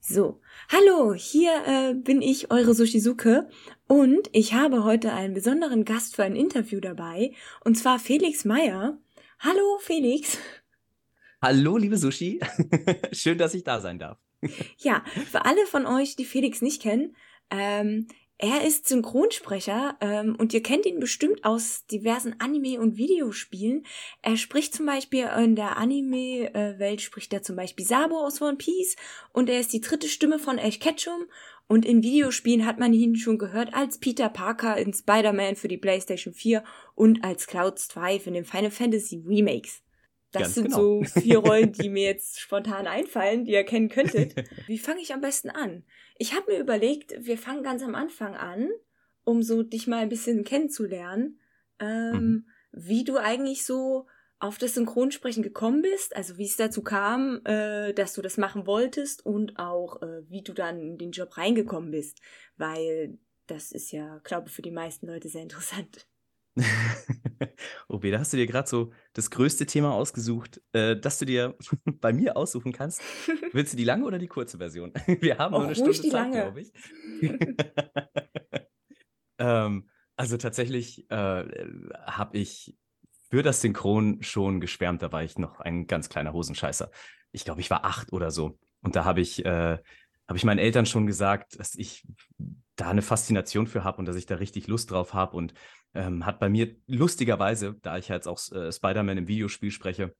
So, hallo, hier äh, bin ich, eure Sushizuke, und ich habe heute einen besonderen Gast für ein Interview dabei, und zwar Felix Meyer. Hallo, Felix. Hallo, liebe Sushi. Schön, dass ich da sein darf. ja, für alle von euch, die Felix nicht kennen, ähm, er ist Synchronsprecher ähm, und ihr kennt ihn bestimmt aus diversen Anime- und Videospielen. Er spricht zum Beispiel in der Anime-Welt spricht er zum Beispiel Sabo aus One Piece und er ist die dritte Stimme von Ash Ketchum und in Videospielen hat man ihn schon gehört als Peter Parker in Spider-Man für die PlayStation 4 und als Cloud Strife in den Final Fantasy Remakes. Das Ganz sind genau. so vier Rollen, die mir jetzt spontan einfallen, die ihr kennen könntet. Wie fange ich am besten an? Ich habe mir überlegt, wir fangen ganz am Anfang an, um so dich mal ein bisschen kennenzulernen, ähm, mhm. wie du eigentlich so auf das Synchronsprechen gekommen bist, also wie es dazu kam, äh, dass du das machen wolltest und auch äh, wie du dann in den Job reingekommen bist, weil das ist ja, glaube ich, für die meisten Leute sehr interessant. OB, da hast du dir gerade so das größte Thema ausgesucht, äh, das du dir bei mir aussuchen kannst. Willst du die lange oder die kurze Version? Wir haben nur eine Stunde Zeit, glaube ich. ähm, also tatsächlich äh, habe ich für das Synchron schon geschwärmt. Da war ich noch ein ganz kleiner Hosenscheißer. Ich glaube, ich war acht oder so. Und da habe ich, äh, hab ich meinen Eltern schon gesagt, dass ich da eine Faszination für habe und dass ich da richtig Lust drauf habe. Und ähm, hat bei mir lustigerweise, da ich jetzt auch äh, Spider-Man im Videospiel spreche,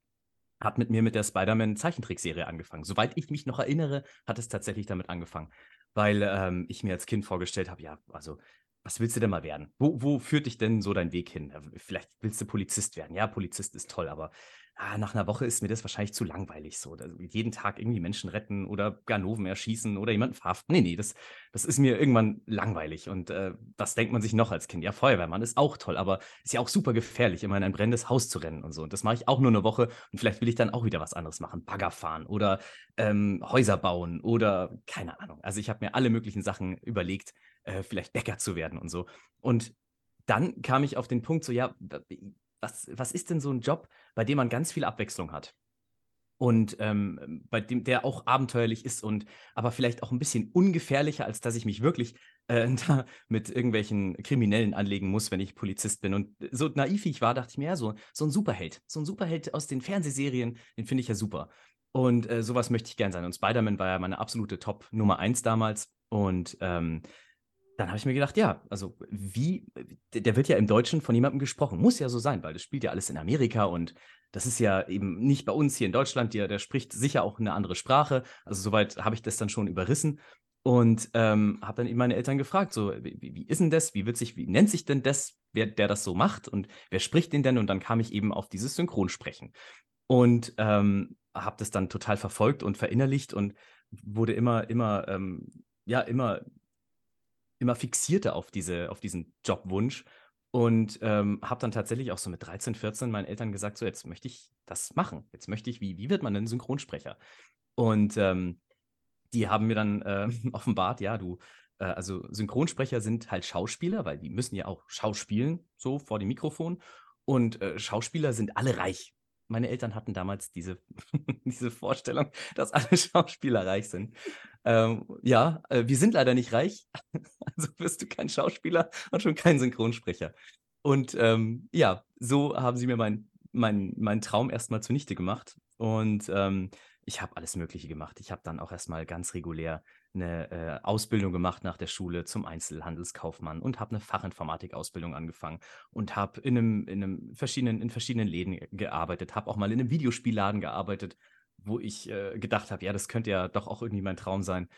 hat mit mir mit der Spider-Man Zeichentrickserie angefangen. Soweit ich mich noch erinnere, hat es tatsächlich damit angefangen, weil ähm, ich mir als Kind vorgestellt habe, ja, also was willst du denn mal werden? Wo, wo führt dich denn so dein Weg hin? Vielleicht willst du Polizist werden. Ja, Polizist ist toll, aber ah, nach einer Woche ist mir das wahrscheinlich zu langweilig so. Jeden Tag irgendwie Menschen retten oder Ganoven erschießen oder jemanden verhaften. Nee, nee, das, das ist mir irgendwann langweilig. Und äh, das denkt man sich noch als Kind. Ja, Feuerwehrmann ist auch toll, aber ist ja auch super gefährlich, immer in ein brennendes Haus zu rennen und so. Und das mache ich auch nur eine Woche und vielleicht will ich dann auch wieder was anderes machen. Bagger fahren oder ähm, Häuser bauen oder keine Ahnung. Also ich habe mir alle möglichen Sachen überlegt, äh, vielleicht Bäcker zu werden und so. Und dann kam ich auf den Punkt, so, ja, was, was ist denn so ein Job, bei dem man ganz viel Abwechslung hat? Und ähm, bei dem, der auch abenteuerlich ist und aber vielleicht auch ein bisschen ungefährlicher, als dass ich mich wirklich äh, da mit irgendwelchen Kriminellen anlegen muss, wenn ich Polizist bin. Und so naiv wie ich war, dachte ich mir, ja, so, so ein Superheld. So ein Superheld aus den Fernsehserien, den finde ich ja super. Und äh, sowas möchte ich gern sein. Und Spider-Man war ja meine absolute Top Nummer eins damals. Und ähm, dann habe ich mir gedacht, ja, also wie, der wird ja im Deutschen von jemandem gesprochen. Muss ja so sein, weil das spielt ja alles in Amerika und das ist ja eben nicht bei uns hier in Deutschland. Der, der spricht sicher auch eine andere Sprache. Also soweit habe ich das dann schon überrissen und ähm, habe dann eben meine Eltern gefragt, so, wie, wie, ist denn das? Wie wird sich, wie nennt sich denn das, wer der das so macht und wer spricht den denn? Und dann kam ich eben auf dieses Synchronsprechen und ähm, habe das dann total verfolgt und verinnerlicht und wurde immer, immer, ähm, ja, immer immer fixierter auf, diese, auf diesen Jobwunsch und ähm, habe dann tatsächlich auch so mit 13, 14 meinen Eltern gesagt, so jetzt möchte ich das machen. Jetzt möchte ich, wie, wie wird man denn Synchronsprecher? Und ähm, die haben mir dann äh, offenbart, ja, du, äh, also Synchronsprecher sind halt Schauspieler, weil die müssen ja auch schauspielen, so vor dem Mikrofon. Und äh, Schauspieler sind alle reich meine Eltern hatten damals diese, diese Vorstellung, dass alle Schauspieler reich sind. Ähm, ja, äh, wir sind leider nicht reich, also wirst du kein Schauspieler und schon kein Synchronsprecher. Und ähm, ja, so haben sie mir meinen mein, mein Traum erstmal zunichte gemacht. Und ähm, ich habe alles Mögliche gemacht. Ich habe dann auch erstmal ganz regulär eine äh, Ausbildung gemacht nach der Schule zum Einzelhandelskaufmann und habe eine Fachinformatik-Ausbildung angefangen und habe in einem, in einem verschiedenen, in verschiedenen Läden gearbeitet, habe auch mal in einem Videospielladen gearbeitet, wo ich äh, gedacht habe, ja, das könnte ja doch auch irgendwie mein Traum sein.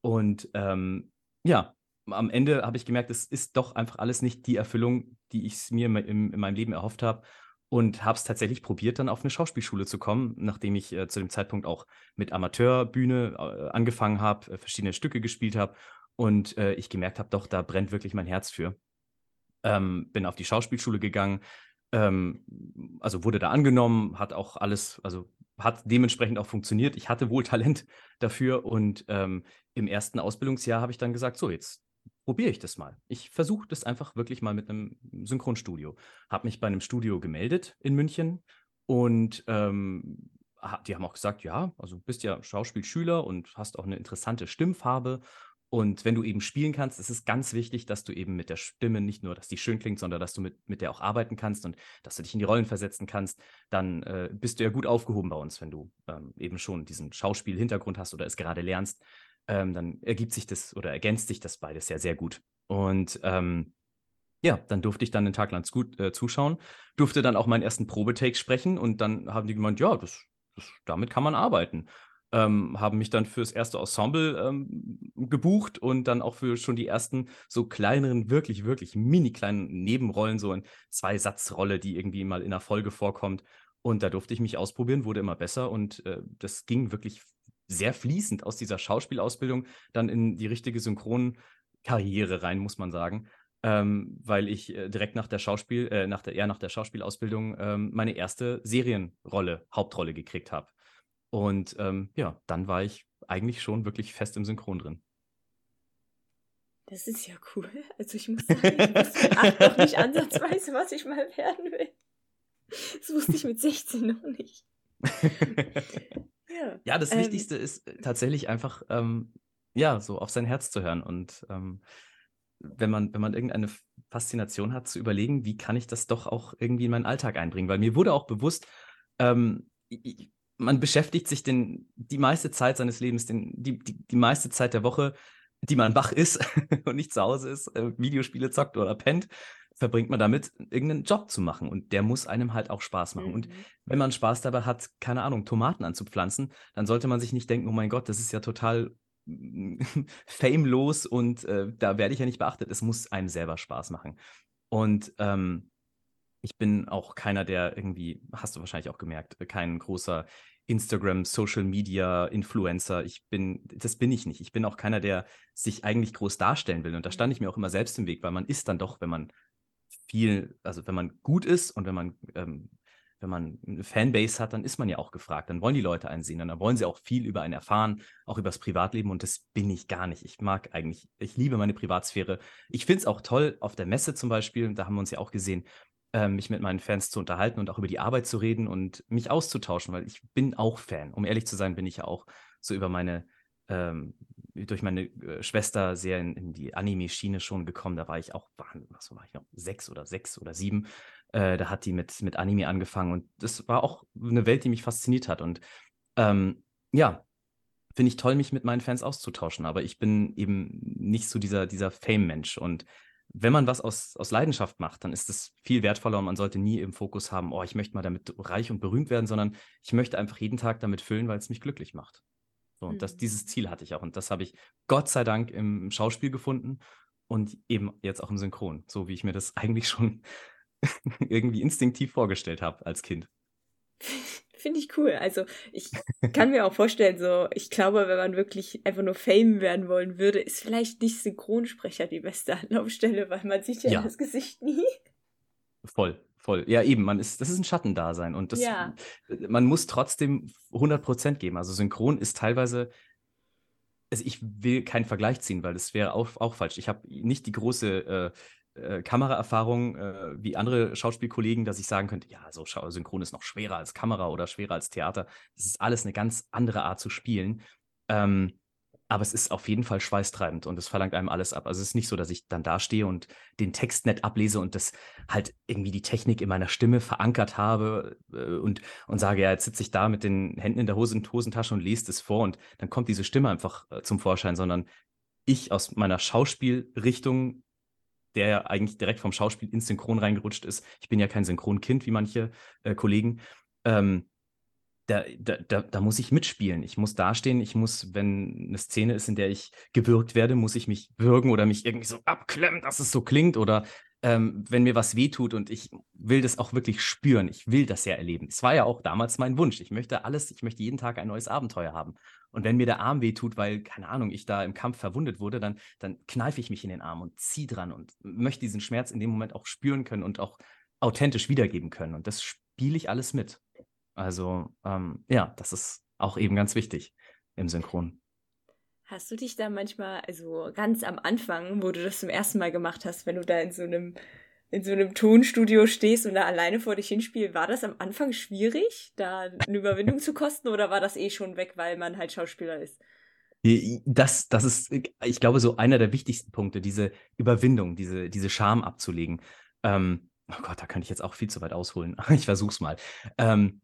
Und ähm, ja, am Ende habe ich gemerkt, es ist doch einfach alles nicht die Erfüllung, die ich mir in, in meinem Leben erhofft habe und habe es tatsächlich probiert, dann auf eine Schauspielschule zu kommen, nachdem ich äh, zu dem Zeitpunkt auch mit Amateurbühne äh, angefangen habe, äh, verschiedene Stücke gespielt habe und äh, ich gemerkt habe, doch, da brennt wirklich mein Herz für. Ähm, bin auf die Schauspielschule gegangen, ähm, also wurde da angenommen, hat auch alles, also hat dementsprechend auch funktioniert. Ich hatte wohl Talent dafür und ähm, im ersten Ausbildungsjahr habe ich dann gesagt, so jetzt probiere ich das mal. Ich versuche das einfach wirklich mal mit einem Synchronstudio. Habe mich bei einem Studio gemeldet in München und ähm, die haben auch gesagt, ja, also du bist ja Schauspielschüler und hast auch eine interessante Stimmfarbe. Und wenn du eben spielen kannst, ist es ganz wichtig, dass du eben mit der Stimme nicht nur, dass die schön klingt, sondern dass du mit, mit der auch arbeiten kannst und dass du dich in die Rollen versetzen kannst. Dann äh, bist du ja gut aufgehoben bei uns, wenn du ähm, eben schon diesen Schauspiel-Hintergrund hast oder es gerade lernst. Ähm, dann ergibt sich das oder ergänzt sich das beides ja sehr gut. Und ähm, ja, dann durfte ich dann den Tag lang gut äh, zuschauen, durfte dann auch meinen ersten Probetake sprechen und dann haben die gemeint, ja, das, das damit kann man arbeiten ähm, haben mich dann fürs erste Ensemble ähm, gebucht und dann auch für schon die ersten so kleineren, wirklich, wirklich mini kleinen Nebenrollen, so in zwei Satzrolle, die irgendwie mal in der Folge vorkommt. Und da durfte ich mich ausprobieren, wurde immer besser und äh, das ging wirklich sehr fließend aus dieser Schauspielausbildung dann in die richtige Synchronkarriere rein, muss man sagen. Ähm, weil ich äh, direkt nach der Schauspiel, äh, nach der, eher nach der Schauspielausbildung ähm, meine erste Serienrolle, Hauptrolle gekriegt habe. Und ähm, ja, dann war ich eigentlich schon wirklich fest im Synchron drin. Das ist ja cool. Also ich muss sagen, ich wusste noch nicht ansatzweise, was ich mal werden will. Das wusste ich mit 16 noch nicht. ja. ja, das ähm, Wichtigste ist äh, tatsächlich einfach, ähm, ja, so auf sein Herz zu hören und ähm, wenn man, wenn man irgendeine Faszination hat, zu überlegen, wie kann ich das doch auch irgendwie in meinen Alltag einbringen. Weil mir wurde auch bewusst, ähm, ich, man beschäftigt sich den, die meiste Zeit seines Lebens, den, die, die, die meiste Zeit der Woche, die man wach ist und nicht zu Hause ist, äh, Videospiele zockt oder pennt, verbringt man damit, irgendeinen Job zu machen. Und der muss einem halt auch Spaß machen. Mhm. Und wenn man Spaß dabei hat, keine Ahnung, Tomaten anzupflanzen, dann sollte man sich nicht denken, oh mein Gott, das ist ja total famelos und äh, da werde ich ja nicht beachtet. Es muss einem selber Spaß machen. Und ähm, ich bin auch keiner, der irgendwie, hast du wahrscheinlich auch gemerkt, kein großer Instagram, Social Media, Influencer. Ich bin, das bin ich nicht. Ich bin auch keiner, der sich eigentlich groß darstellen will. Und da stand ich mir auch immer selbst im Weg, weil man ist dann doch, wenn man viel, also wenn man gut ist und wenn man, ähm, wenn man eine Fanbase hat, dann ist man ja auch gefragt. Dann wollen die Leute einen sehen und dann wollen sie auch viel über einen erfahren, auch über das Privatleben. Und das bin ich gar nicht. Ich mag eigentlich, ich liebe meine Privatsphäre. Ich finde es auch toll auf der Messe zum Beispiel, da haben wir uns ja auch gesehen, mich mit meinen Fans zu unterhalten und auch über die Arbeit zu reden und mich auszutauschen, weil ich bin auch Fan. Um ehrlich zu sein, bin ich ja auch so über meine, ähm, durch meine äh, Schwester sehr in, in die Anime-Schiene schon gekommen. Da war ich auch, was war ich noch, sechs oder sechs oder sieben. Äh, da hat die mit, mit Anime angefangen und das war auch eine Welt, die mich fasziniert hat. Und ähm, ja, finde ich toll, mich mit meinen Fans auszutauschen, aber ich bin eben nicht so dieser, dieser Fame-Mensch und wenn man was aus, aus Leidenschaft macht, dann ist es viel wertvoller und man sollte nie im Fokus haben, oh, ich möchte mal damit reich und berühmt werden, sondern ich möchte einfach jeden Tag damit füllen, weil es mich glücklich macht. So, und das, mhm. dieses Ziel hatte ich auch. Und das habe ich Gott sei Dank im Schauspiel gefunden und eben jetzt auch im Synchron, so wie ich mir das eigentlich schon irgendwie instinktiv vorgestellt habe als Kind. Finde ich cool. Also ich kann mir auch vorstellen, so, ich glaube, wenn man wirklich einfach nur Fame werden wollen würde, ist vielleicht nicht Synchronsprecher die beste Anlaufstelle, weil man sieht ja, ja. das Gesicht nie. Voll, voll. Ja, eben, man ist, das ist ein Schattendasein und das, ja. man muss trotzdem 100% geben. Also Synchron ist teilweise, also ich will keinen Vergleich ziehen, weil das wäre auch, auch falsch. Ich habe nicht die große äh, äh, Kameraerfahrung äh, wie andere Schauspielkollegen, dass ich sagen könnte, ja, so Synchron ist noch schwerer als Kamera oder schwerer als Theater. Das ist alles eine ganz andere Art zu spielen. Ähm, aber es ist auf jeden Fall schweißtreibend und es verlangt einem alles ab. Also es ist nicht so, dass ich dann da stehe und den Text nett ablese und das halt irgendwie die Technik in meiner Stimme verankert habe äh, und, und sage, ja, jetzt sitze ich da mit den Händen in der Hosen, Hosentasche und lese das vor und dann kommt diese Stimme einfach äh, zum Vorschein, sondern ich aus meiner Schauspielrichtung der ja eigentlich direkt vom Schauspiel ins Synchron reingerutscht ist. Ich bin ja kein Synchronkind wie manche äh, Kollegen. Ähm, da, da, da, da, muss ich mitspielen. Ich muss dastehen. Ich muss, wenn eine Szene ist, in der ich gewürgt werde, muss ich mich würgen oder mich irgendwie so abklemmen, dass es so klingt. Oder ähm, wenn mir was wehtut und ich will das auch wirklich spüren. Ich will das ja erleben. Es war ja auch damals mein Wunsch. Ich möchte alles, ich möchte jeden Tag ein neues Abenteuer haben. Und wenn mir der Arm wehtut, weil, keine Ahnung, ich da im Kampf verwundet wurde, dann, dann kneife ich mich in den Arm und ziehe dran und möchte diesen Schmerz in dem Moment auch spüren können und auch authentisch wiedergeben können. Und das spiele ich alles mit. Also, ähm, ja, das ist auch eben ganz wichtig im Synchron. Hast du dich da manchmal, also ganz am Anfang, wo du das zum ersten Mal gemacht hast, wenn du da in so einem in so einem Tonstudio stehst und da alleine vor dich hinspielst, war das am Anfang schwierig, da eine Überwindung zu kosten oder war das eh schon weg, weil man halt Schauspieler ist? Das, das ist, ich glaube, so einer der wichtigsten Punkte, diese Überwindung, diese, diese Scham abzulegen. Ähm, oh Gott, da könnte ich jetzt auch viel zu weit ausholen. Ich versuch's mal. Ähm,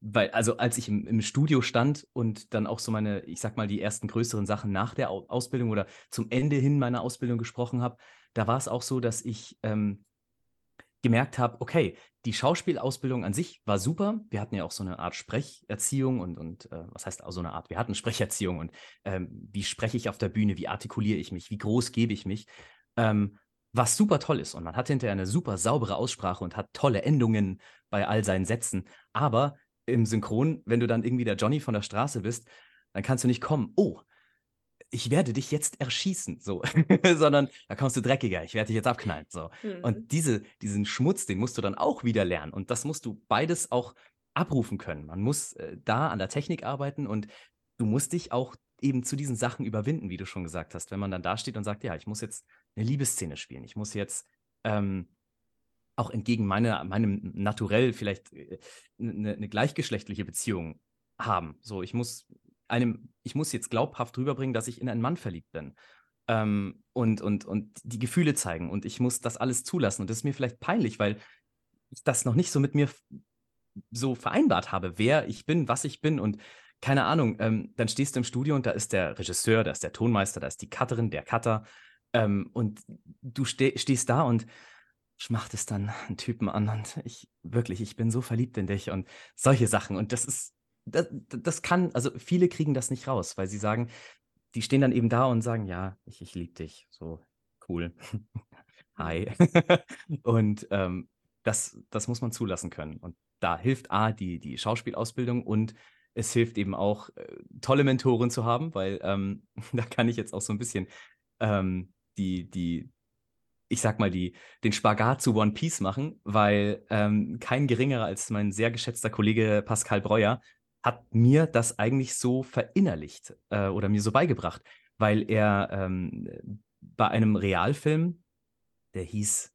weil, also als ich im, im, Studio stand und dann auch so meine, ich sag mal, die ersten größeren Sachen nach der Ausbildung oder zum Ende hin meiner Ausbildung gesprochen habe, da war es auch so, dass ich ähm, gemerkt habe, okay, die Schauspielausbildung an sich war super. Wir hatten ja auch so eine Art Sprecherziehung und, und äh, was heißt auch so eine Art? Wir hatten Sprecherziehung und ähm, wie spreche ich auf der Bühne, wie artikuliere ich mich, wie groß gebe ich mich. Ähm, was super toll ist. Und man hat hinterher eine super saubere Aussprache und hat tolle Endungen bei all seinen Sätzen. Aber im Synchron, wenn du dann irgendwie der Johnny von der Straße bist, dann kannst du nicht kommen, oh, ich werde dich jetzt erschießen, so, sondern da kommst du dreckiger, ich werde dich jetzt abknallen, so. Mhm. Und diese, diesen Schmutz, den musst du dann auch wieder lernen. Und das musst du beides auch abrufen können. Man muss äh, da an der Technik arbeiten und du musst dich auch eben zu diesen Sachen überwinden, wie du schon gesagt hast. Wenn man dann da steht und sagt, ja, ich muss jetzt eine Liebesszene spielen, ich muss jetzt ähm, auch entgegen meiner, meinem Naturell vielleicht eine, äh, eine gleichgeschlechtliche Beziehung haben. So, ich muss einem, ich muss jetzt glaubhaft rüberbringen, dass ich in einen Mann verliebt bin. Ähm, und, und, und die Gefühle zeigen. Und ich muss das alles zulassen. Und das ist mir vielleicht peinlich, weil ich das noch nicht so mit mir so vereinbart habe, wer ich bin, was ich bin. Und keine Ahnung, ähm, dann stehst du im Studio und da ist der Regisseur, da ist der Tonmeister, da ist die Cutterin, der Cutter. Ähm, und du ste stehst da und schmachtest dann einen Typen an und ich, wirklich, ich bin so verliebt in dich und solche Sachen. Und das ist, das, das kann, also viele kriegen das nicht raus, weil sie sagen, die stehen dann eben da und sagen, ja, ich, ich liebe dich, so cool. Hi. und ähm, das, das muss man zulassen können. Und da hilft A, die, die Schauspielausbildung und es hilft eben auch, äh, tolle Mentoren zu haben, weil ähm, da kann ich jetzt auch so ein bisschen ähm, die, die, ich sag mal, die, den Spagat zu One Piece machen, weil ähm, kein geringerer als mein sehr geschätzter Kollege Pascal Breuer hat mir das eigentlich so verinnerlicht äh, oder mir so beigebracht, weil er ähm, bei einem Realfilm, der hieß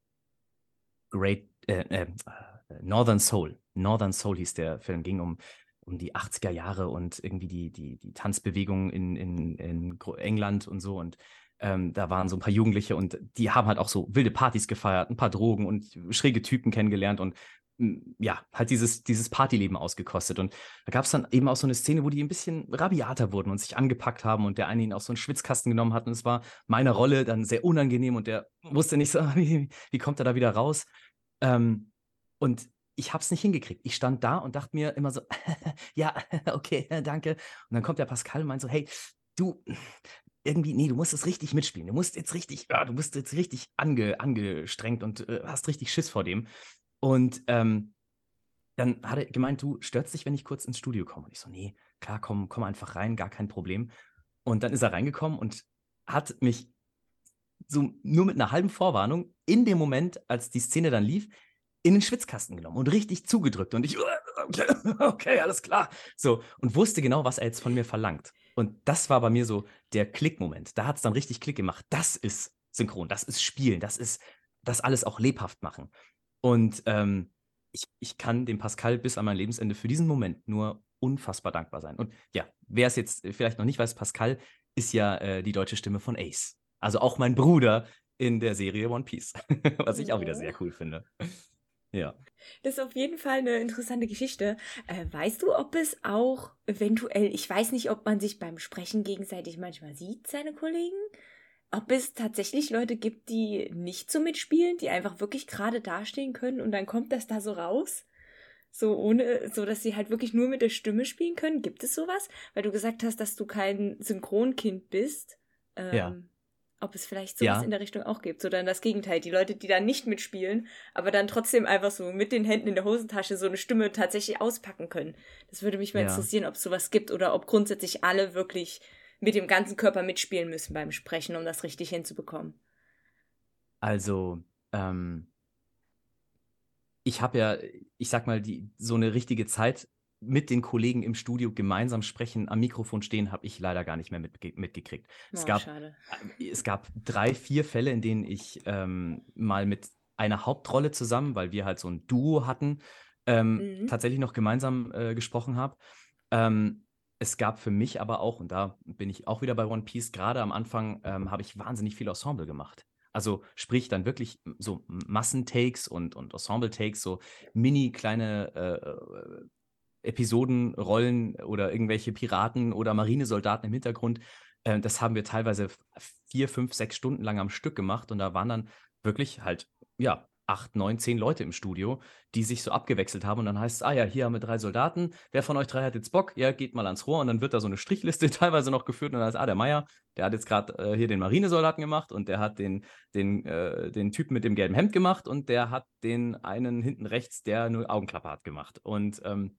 Great äh, äh, Northern Soul, Northern Soul hieß der Film, ging um um die 80er Jahre und irgendwie die, die, die Tanzbewegung in, in, in England und so. Und ähm, da waren so ein paar Jugendliche und die haben halt auch so wilde Partys gefeiert, ein paar Drogen und schräge Typen kennengelernt und ja, halt dieses, dieses Partyleben ausgekostet. Und da gab es dann eben auch so eine Szene, wo die ein bisschen rabiater wurden und sich angepackt haben und der eine ihn auf so einen Schwitzkasten genommen hat. Und es war meine Rolle dann sehr unangenehm und der wusste nicht so, wie, wie kommt er da wieder raus. Ähm, und ich habe es nicht hingekriegt. Ich stand da und dachte mir immer so, ja, okay, danke. Und dann kommt der Pascal und meint so, hey, du, irgendwie, nee, du musst es richtig mitspielen. Du musst jetzt richtig, ja, du bist jetzt richtig ange, angestrengt und äh, hast richtig Schiss vor dem. Und ähm, dann hat er gemeint, du störst dich, wenn ich kurz ins Studio komme. Und ich so, nee, klar, komm, komm einfach rein, gar kein Problem. Und dann ist er reingekommen und hat mich so nur mit einer halben Vorwarnung in dem Moment, als die Szene dann lief, in den Schwitzkasten genommen und richtig zugedrückt. Und ich, okay, okay, alles klar. So, und wusste genau, was er jetzt von mir verlangt. Und das war bei mir so der Klickmoment. Da hat es dann richtig Klick gemacht. Das ist synchron, das ist Spielen, das ist das alles auch lebhaft machen. Und ähm, ich, ich kann dem Pascal bis an mein Lebensende für diesen Moment nur unfassbar dankbar sein. Und ja, wer es jetzt vielleicht noch nicht weiß, Pascal ist ja äh, die deutsche Stimme von Ace. Also auch mein Bruder in der Serie One Piece, was ich auch wieder sehr cool finde. Ja. Das ist auf jeden Fall eine interessante Geschichte. Äh, weißt du, ob es auch eventuell, ich weiß nicht, ob man sich beim Sprechen gegenseitig manchmal sieht, seine Kollegen, ob es tatsächlich Leute gibt, die nicht so mitspielen, die einfach wirklich gerade dastehen können und dann kommt das da so raus? So ohne, so dass sie halt wirklich nur mit der Stimme spielen können. Gibt es sowas? Weil du gesagt hast, dass du kein Synchronkind bist. Ähm, ja ob es vielleicht sowas ja. in der Richtung auch gibt. So dann das Gegenteil. Die Leute, die da nicht mitspielen, aber dann trotzdem einfach so mit den Händen in der Hosentasche so eine Stimme tatsächlich auspacken können. Das würde mich mal ja. interessieren, ob es sowas gibt oder ob grundsätzlich alle wirklich mit dem ganzen Körper mitspielen müssen beim Sprechen, um das richtig hinzubekommen. Also, ähm, ich habe ja, ich sag mal, die, so eine richtige Zeit mit den Kollegen im Studio gemeinsam sprechen, am Mikrofon stehen, habe ich leider gar nicht mehr mitge mitgekriegt. Oh, es, gab, schade. Äh, es gab drei, vier Fälle, in denen ich ähm, mal mit eine Hauptrolle zusammen, weil wir halt so ein Duo hatten, ähm, Mhm. tatsächlich noch gemeinsam äh, gesprochen habe. Ähm, es gab für mich aber auch, und da bin ich auch wieder bei One Piece, gerade am Anfang ähm, habe ich wahnsinnig viel Ensemble gemacht. Also sprich dann wirklich so Massentakes und, und Ensemble-Takes, so mini kleine äh, Episodenrollen oder irgendwelche Piraten oder Marinesoldaten im Hintergrund. Äh, das haben wir teilweise vier, fünf, sechs Stunden lang am Stück gemacht und da waren dann wirklich halt, ja, acht, neun, zehn Leute im Studio, die sich so abgewechselt haben. Und dann heißt es, ah ja, hier haben wir drei Soldaten. Wer von euch drei hat jetzt Bock? Ja, geht mal ans Rohr. Und dann wird da so eine Strichliste teilweise noch geführt. Und dann heißt, ah, der Meier, der hat jetzt gerade äh, hier den Marinesoldaten gemacht und der hat den, den, äh, den Typen mit dem gelben Hemd gemacht und der hat den einen hinten rechts, der nur Augenklappe hat, gemacht. Und ähm,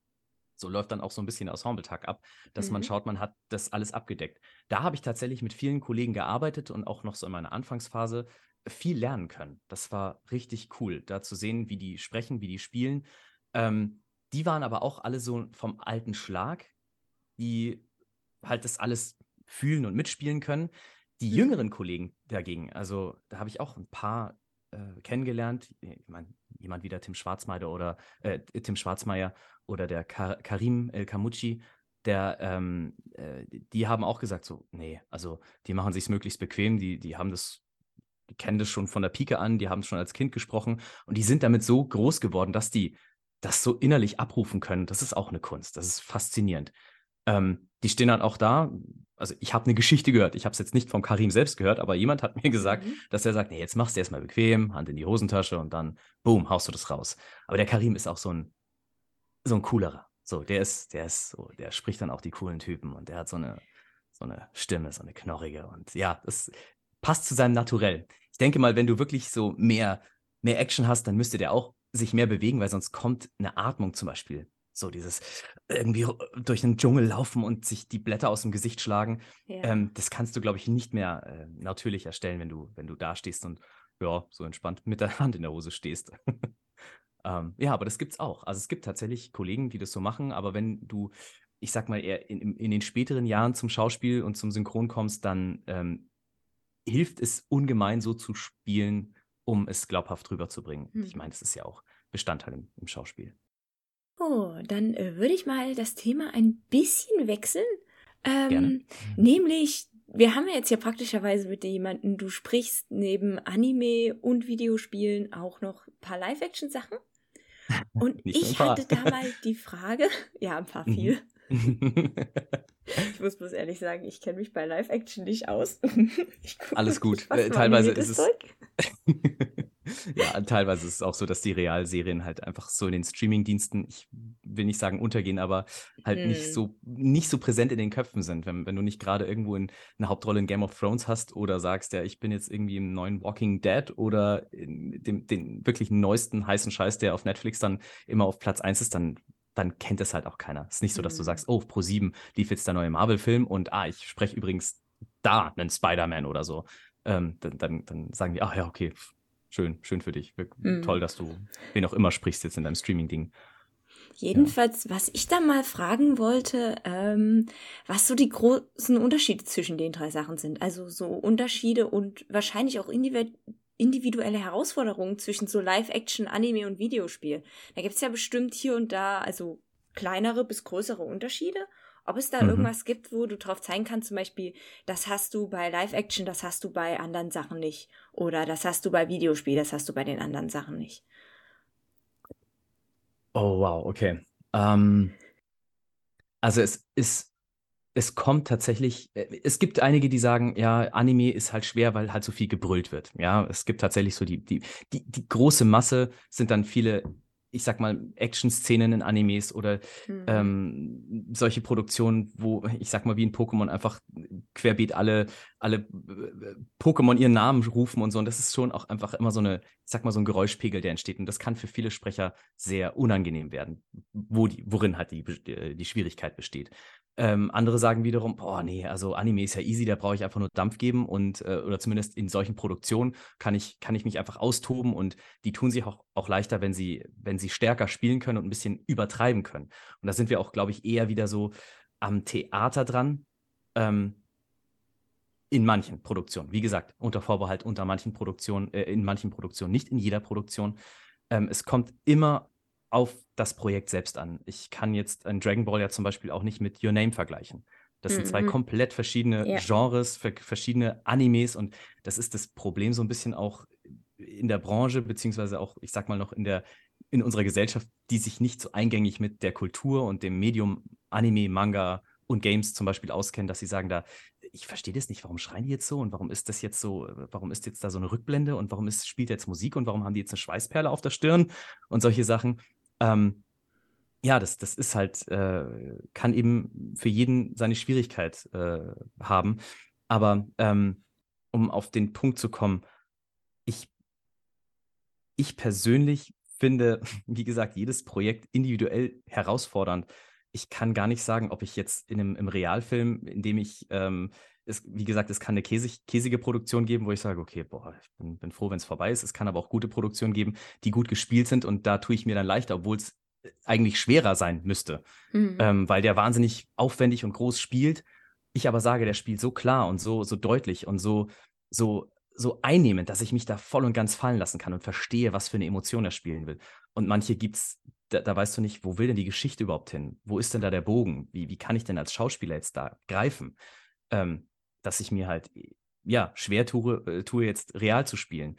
so läuft dann auch so ein bisschen der Ensemble-Tag ab, dass mhm. man schaut, man hat das alles abgedeckt. Da habe ich tatsächlich mit vielen Kollegen gearbeitet und auch noch so in meiner Anfangsphase viel lernen können. Das war richtig cool, da zu sehen, wie die sprechen, wie die spielen. Ähm, die waren aber auch alle so vom alten Schlag, die halt das alles fühlen und mitspielen können. Die mhm. jüngeren Kollegen dagegen, also da habe ich auch ein paar äh, kennengelernt. Ich meine, jemand wie der Tim Schwarzmeier oder äh, Tim Schwarzmeier oder der Kar Karim El Kamuchi, der, ähm, äh, die haben auch gesagt, so, nee, also die machen sich möglichst bequem, die, die haben das die kennen das schon von der Pike an, die haben es schon als Kind gesprochen und die sind damit so groß geworden, dass die das so innerlich abrufen können. Das ist auch eine Kunst, das ist faszinierend. Ähm, die stehen dann auch da. Also ich habe eine Geschichte gehört. Ich habe es jetzt nicht vom Karim selbst gehört, aber jemand hat mir gesagt, mhm. dass er sagt, nee, jetzt machst du erstmal bequem, Hand in die Hosentasche und dann, boom, haust du das raus. Aber der Karim ist auch so ein, so ein coolerer. So, der ist, der ist so, der spricht dann auch die coolen Typen und der hat so eine, so eine Stimme, so eine knorrige. Und ja, das, passt zu seinem Naturell. Ich denke mal, wenn du wirklich so mehr, mehr Action hast, dann müsste der auch sich mehr bewegen, weil sonst kommt eine Atmung zum Beispiel. So dieses irgendwie durch den Dschungel laufen und sich die Blätter aus dem Gesicht schlagen. Ja. Ähm, das kannst du, glaube ich, nicht mehr äh, natürlich erstellen, wenn du, wenn du da stehst und ja, so entspannt mit der Hand in der Hose stehst. ähm, ja, aber das gibt's auch. Also es gibt tatsächlich Kollegen, die das so machen, aber wenn du, ich sag mal, eher in, in den späteren Jahren zum Schauspiel und zum Synchron kommst, dann ähm, hilft es ungemein, so zu spielen, um es glaubhaft rüberzubringen. Hm. Ich meine, das ist ja auch Bestandteil im, im Schauspiel. Dann äh, würde ich mal das Thema ein bisschen wechseln. Ähm, Gerne. Nämlich, wir haben ja jetzt ja praktischerweise mit jemandem, du sprichst neben Anime und Videospielen auch noch ein paar Live-Action-Sachen. Und ich hatte da mal die Frage, ja, ein paar mhm. viel. ich muss bloß ehrlich sagen, ich kenne mich bei Live-Action nicht aus. Alles gut. Äh, teilweise ist es. Ja, teilweise ist es auch so, dass die Realserien halt einfach so in den Streaming-Diensten, ich will nicht sagen untergehen, aber halt hm. nicht so nicht so präsent in den Köpfen sind. Wenn, wenn du nicht gerade irgendwo in, eine Hauptrolle in Game of Thrones hast oder sagst, ja, ich bin jetzt irgendwie im neuen Walking Dead oder dem den wirklich neuesten heißen Scheiß, der auf Netflix dann immer auf Platz 1 ist, dann dann kennt es halt auch keiner. Es ist nicht so, dass du mhm. sagst, oh, Pro 7 lief jetzt der neue Marvel-Film und ah, ich spreche übrigens da einen Spider-Man oder so. Ähm, dann, dann, dann, sagen die, ach ja, okay, schön, schön für dich. Mhm. Toll, dass du wen auch immer sprichst jetzt in deinem Streaming-Ding. Jedenfalls, ja. was ich da mal fragen wollte, ähm, was so die großen Unterschiede zwischen den drei Sachen sind. Also so Unterschiede und wahrscheinlich auch individuelle Herausforderungen zwischen so Live-Action, Anime und Videospiel. Da gibt's ja bestimmt hier und da, also kleinere bis größere Unterschiede. Ob es da mhm. irgendwas gibt, wo du drauf zeigen kannst, zum Beispiel, das hast du bei Live-Action, das hast du bei anderen Sachen nicht. Oder das hast du bei Videospiel, das hast du bei den anderen Sachen nicht. Oh, wow, okay. Ähm, also es ist es kommt tatsächlich, äh, es gibt einige, die sagen, ja, Anime ist halt schwer, weil halt so viel gebrüllt wird. Ja, es gibt tatsächlich so die, die, die, die große Masse sind dann viele ich sag mal, Action-Szenen in Animes oder mhm. ähm, solche Produktionen, wo, ich sag mal, wie in Pokémon einfach querbeet alle, alle äh, Pokémon ihren Namen rufen und so. Und das ist schon auch einfach immer so eine, ich sag mal, so ein Geräuschpegel, der entsteht. Und das kann für viele Sprecher sehr unangenehm werden, wo die, worin halt die, die Schwierigkeit besteht. Ähm, andere sagen wiederum, boah, nee, also Anime ist ja easy, da brauche ich einfach nur Dampf geben und, äh, oder zumindest in solchen Produktionen kann ich, kann ich mich einfach austoben und die tun sich auch, auch leichter, wenn sie, wenn sie stärker spielen können und ein bisschen übertreiben können. Und da sind wir auch, glaube ich, eher wieder so am Theater dran. Ähm, in manchen Produktionen. Wie gesagt, unter Vorbehalt unter manchen Produktionen, äh, in manchen Produktionen, nicht in jeder Produktion. Ähm, es kommt immer auf das Projekt selbst an. Ich kann jetzt ein Dragon Ball ja zum Beispiel auch nicht mit Your Name vergleichen. Das sind zwei Mhm. komplett verschiedene Ja. Genres, ver verschiedene Animes und das ist das Problem so ein bisschen auch in der Branche, beziehungsweise auch, ich sag mal noch in der, in unserer Gesellschaft, die sich nicht so eingängig mit der Kultur und dem Medium Anime, Manga und Games zum Beispiel auskennen, dass sie sagen da, ich verstehe das nicht, warum schreien die jetzt so und warum ist das jetzt so, warum ist jetzt da so eine Rückblende und warum ist, spielt jetzt Musik und warum haben die jetzt eine Schweißperle auf der Stirn und solche Sachen. Ähm, ja, das, das ist halt, äh, kann eben für jeden seine Schwierigkeit äh, haben. Aber ähm, um auf den Punkt zu kommen, ich, ich persönlich finde, wie gesagt, jedes Projekt individuell herausfordernd. Ich kann gar nicht sagen, ob ich jetzt in einem im Realfilm, in dem ich, ähm, es, wie gesagt, es kann eine käsig, käsige Produktion geben, wo ich sage, okay, boah, ich bin, bin froh, wenn es vorbei ist. Es kann aber auch gute Produktionen geben, die gut gespielt sind und da tue ich mir dann leichter, obwohl es eigentlich schwerer sein müsste, Mhm. ähm, weil der wahnsinnig aufwendig und groß spielt. Ich aber sage, der spielt so klar und so, so deutlich und so, so, so einnehmend, dass ich mich da voll und ganz fallen lassen kann und verstehe, was für eine Emotion er spielen will. Und manche gibt's, da, da weißt du nicht, wo will denn die Geschichte überhaupt hin? Wo ist denn da der Bogen? Wie, wie kann ich denn als Schauspieler jetzt da greifen? Ähm, dass ich mir halt, ja, schwer tue, äh, tue jetzt real zu spielen.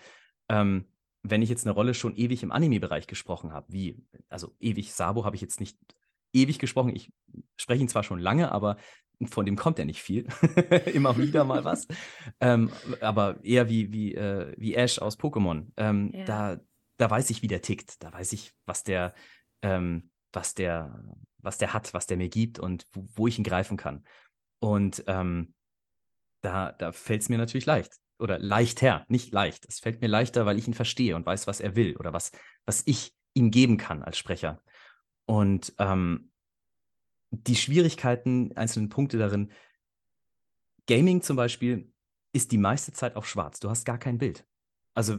Ähm, wenn ich jetzt eine Rolle schon ewig im Anime-Bereich gesprochen habe, wie, also ewig Sabo habe ich jetzt nicht ewig gesprochen. Ich spreche ihn zwar schon lange, aber von dem kommt ja nicht viel. Immer wieder mal was. Ähm, aber eher wie, wie, äh, wie Ash aus Pokémon. Ähm, Ja. da, da weiß ich, wie der tickt. Da weiß ich, was der, ähm, was der, was der hat, was der mir gibt und wo, wo ich ihn greifen kann. Und ähm, da, da fällt es mir natürlich leicht. Oder leichter, nicht leicht. Es fällt mir leichter, weil ich ihn verstehe und weiß, was er will oder was, was ich ihm geben kann als Sprecher. Und ähm, die Schwierigkeiten, einzelne Punkte darin, Gaming zum Beispiel ist die meiste Zeit auf schwarz. Du hast gar kein Bild. Also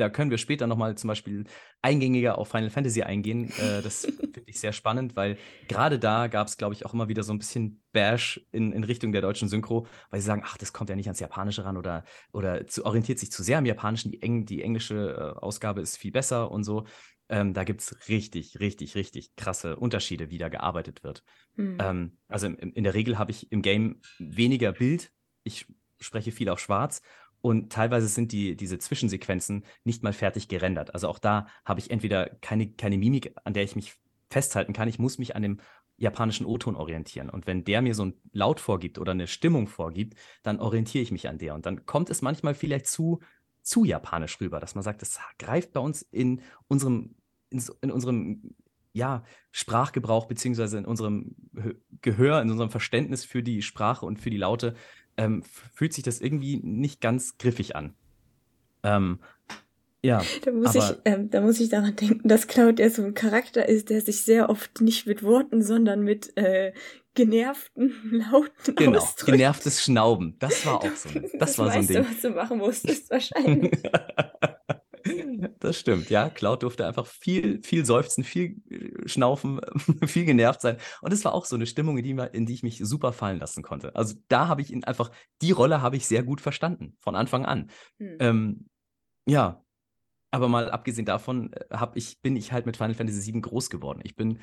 da können wir später nochmal zum Beispiel eingängiger auf Final Fantasy eingehen. Äh, das finde ich sehr spannend, weil gerade da gab es, glaube ich, auch immer wieder so ein bisschen Bash in, in Richtung der deutschen Synchro, weil sie sagen, ach, das kommt ja nicht ans Japanische ran oder, oder zu, orientiert sich zu sehr am Japanischen. Die, Eng, die englische äh, Ausgabe ist viel besser und so. Ähm, da gibt es richtig, richtig, richtig krasse Unterschiede, wie da gearbeitet wird. Mhm. Ähm, also im, in der Regel habe ich im Game weniger Bild. Ich spreche viel auf Schwarz und teilweise sind die, diese Zwischensequenzen nicht mal fertig gerendert. Also auch da habe ich entweder keine, keine Mimik, an der ich mich festhalten kann. Ich muss mich an dem japanischen O-Ton orientieren. Und wenn der mir so ein Laut vorgibt oder eine Stimmung vorgibt, dann orientiere ich mich an der. Und dann kommt es manchmal vielleicht zu, zu japanisch rüber, dass man sagt, das greift bei uns in unserem, in, in unserem ja, Sprachgebrauch beziehungsweise in unserem Hö- Gehör, in unserem Verständnis für die Sprache und für die Laute, ähm, fühlt sich das irgendwie nicht ganz griffig an. Ähm, ja, Da muss, ich, ähm, da muss ich daran denken, dass Claudia so ein Charakter ist, der sich sehr oft nicht mit Worten, sondern mit äh, genervten Lauten genau, ausdrückt. genervtes Schnauben, das war auch so, ein- das war so ein Ding. was du machen musstest, wahrscheinlich. Das stimmt, ja. Cloud durfte einfach viel, viel seufzen, viel äh, schnaufen, viel genervt sein. Und es war auch so eine Stimmung, in die, in die ich mich super fallen lassen konnte. Also da habe ich ihn einfach, die Rolle habe ich sehr gut verstanden, von Anfang an. Hm. Ähm, ja, aber mal abgesehen davon äh, hab ich, bin ich halt mit Final Fantasy VII groß geworden. Ich bin,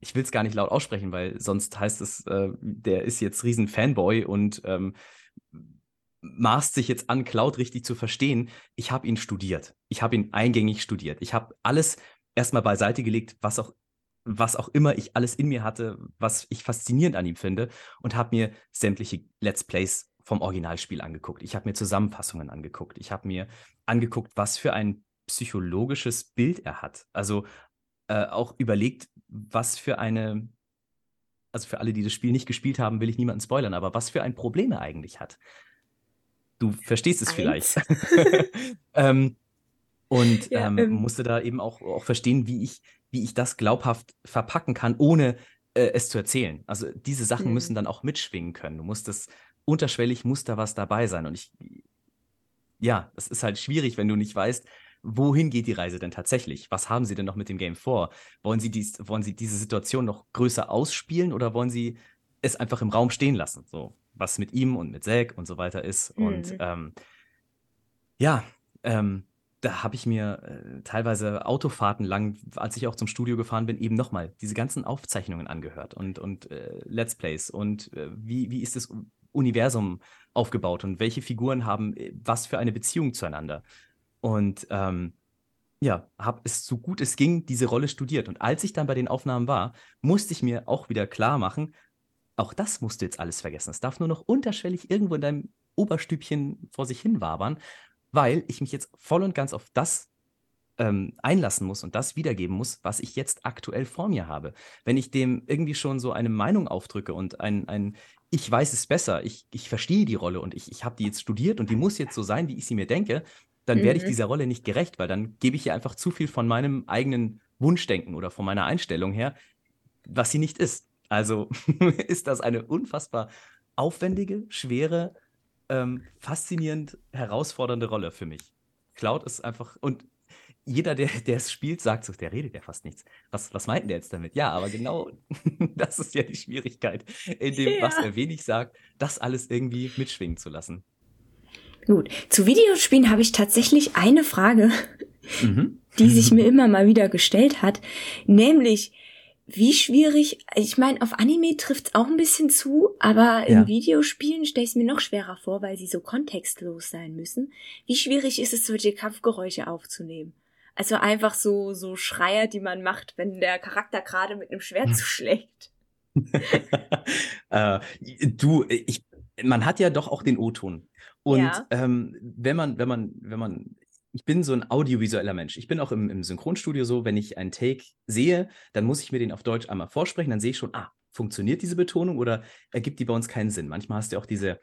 ich will es gar nicht laut aussprechen, weil sonst heißt es, äh, der ist jetzt riesen Fanboy und ähm, maßt sich jetzt an, Cloud richtig zu verstehen. Ich habe ihn studiert. Ich habe ihn eingängig studiert. Ich habe alles erstmal beiseite gelegt, was auch was auch immer ich alles in mir hatte, was ich faszinierend an ihm finde und habe mir sämtliche Let's Plays vom Originalspiel angeguckt. Ich habe mir Zusammenfassungen angeguckt. Ich habe mir angeguckt, was für ein psychologisches Bild er hat. Also äh, auch überlegt, was für eine, also für alle, die das Spiel nicht gespielt haben, will ich niemanden spoilern, aber was für ein Problem er eigentlich hat. Du verstehst es Eins. vielleicht. ähm, und Ja, ähm, ähm. musste da eben auch, auch verstehen, wie ich, wie ich das glaubhaft verpacken kann, ohne äh, es zu erzählen. Also diese Sachen Mhm. müssen dann auch mitschwingen können. Du musst das unterschwellig, muss da was dabei sein. Und ich, ja, das ist halt schwierig, wenn du nicht weißt, wohin geht die Reise denn tatsächlich? Was haben sie denn noch mit dem Game vor? Wollen sie, dies, wollen sie diese Situation noch größer ausspielen oder wollen sie es einfach im Raum stehen lassen? So, was mit ihm und mit Zack und so weiter ist. Mhm. Und ähm, ja, ähm, da habe ich mir äh, teilweise Autofahrten lang, als ich auch zum Studio gefahren bin, eben nochmal diese ganzen Aufzeichnungen angehört und, und äh, Let's Plays und äh, wie, wie ist das Universum aufgebaut und welche Figuren haben äh, was für eine Beziehung zueinander. Und ähm, ja, habe es so gut es ging diese Rolle studiert. Und als ich dann bei den Aufnahmen war, musste ich mir auch wieder klar machen, auch das musst du jetzt alles vergessen. Es darf nur noch unterschwellig irgendwo in deinem Oberstübchen vor sich hin wabern weil ich mich jetzt voll und ganz auf das ähm, einlassen muss und das wiedergeben muss, was ich jetzt aktuell vor mir habe. Wenn ich dem irgendwie schon so eine Meinung aufdrücke und ein, ein ich weiß es besser, ich, ich verstehe die Rolle und ich, ich habe die jetzt studiert und die muss jetzt so sein, wie ich sie mir denke, dann mhm. werde ich mhm. dieser Rolle nicht gerecht, weil dann gebe ich ihr einfach zu viel von meinem eigenen Wunschdenken oder von meiner Einstellung her, was sie nicht ist. Also ist das eine unfassbar aufwendige, schwere ähm, faszinierend herausfordernde Rolle für mich. Cloud ist einfach, und jeder, der, der es spielt, sagt so, der redet ja fast nichts. Was, was meint der jetzt damit? Ja, aber genau das ist ja die Schwierigkeit, in dem, ja. was er wenig sagt, das alles irgendwie mitschwingen zu lassen. Gut, zu Videospielen habe ich tatsächlich eine Frage, mhm. die sich mir immer mal wieder gestellt hat, nämlich, wie schwierig, ich meine, auf Anime trifft's auch ein bisschen zu, aber in ja. Videospielen stelle ich es mir noch schwerer vor, weil sie so kontextlos sein müssen. Wie schwierig ist es, solche Kampfgeräusche aufzunehmen? Also einfach so, so Schreier, die man macht, wenn der Charakter gerade mit einem Schwert hm. zuschlägt. äh, du, ich, man hat ja doch auch den O-Ton. Und ja. ähm, wenn man, wenn man, wenn man ich bin so ein audiovisueller Mensch. Ich bin auch im, im, Synchronstudio so, wenn ich einen Take sehe, dann muss ich mir den auf Deutsch einmal vorsprechen, dann sehe ich schon, ah, funktioniert diese Betonung oder ergibt die bei uns keinen Sinn? Manchmal hast du auch diese,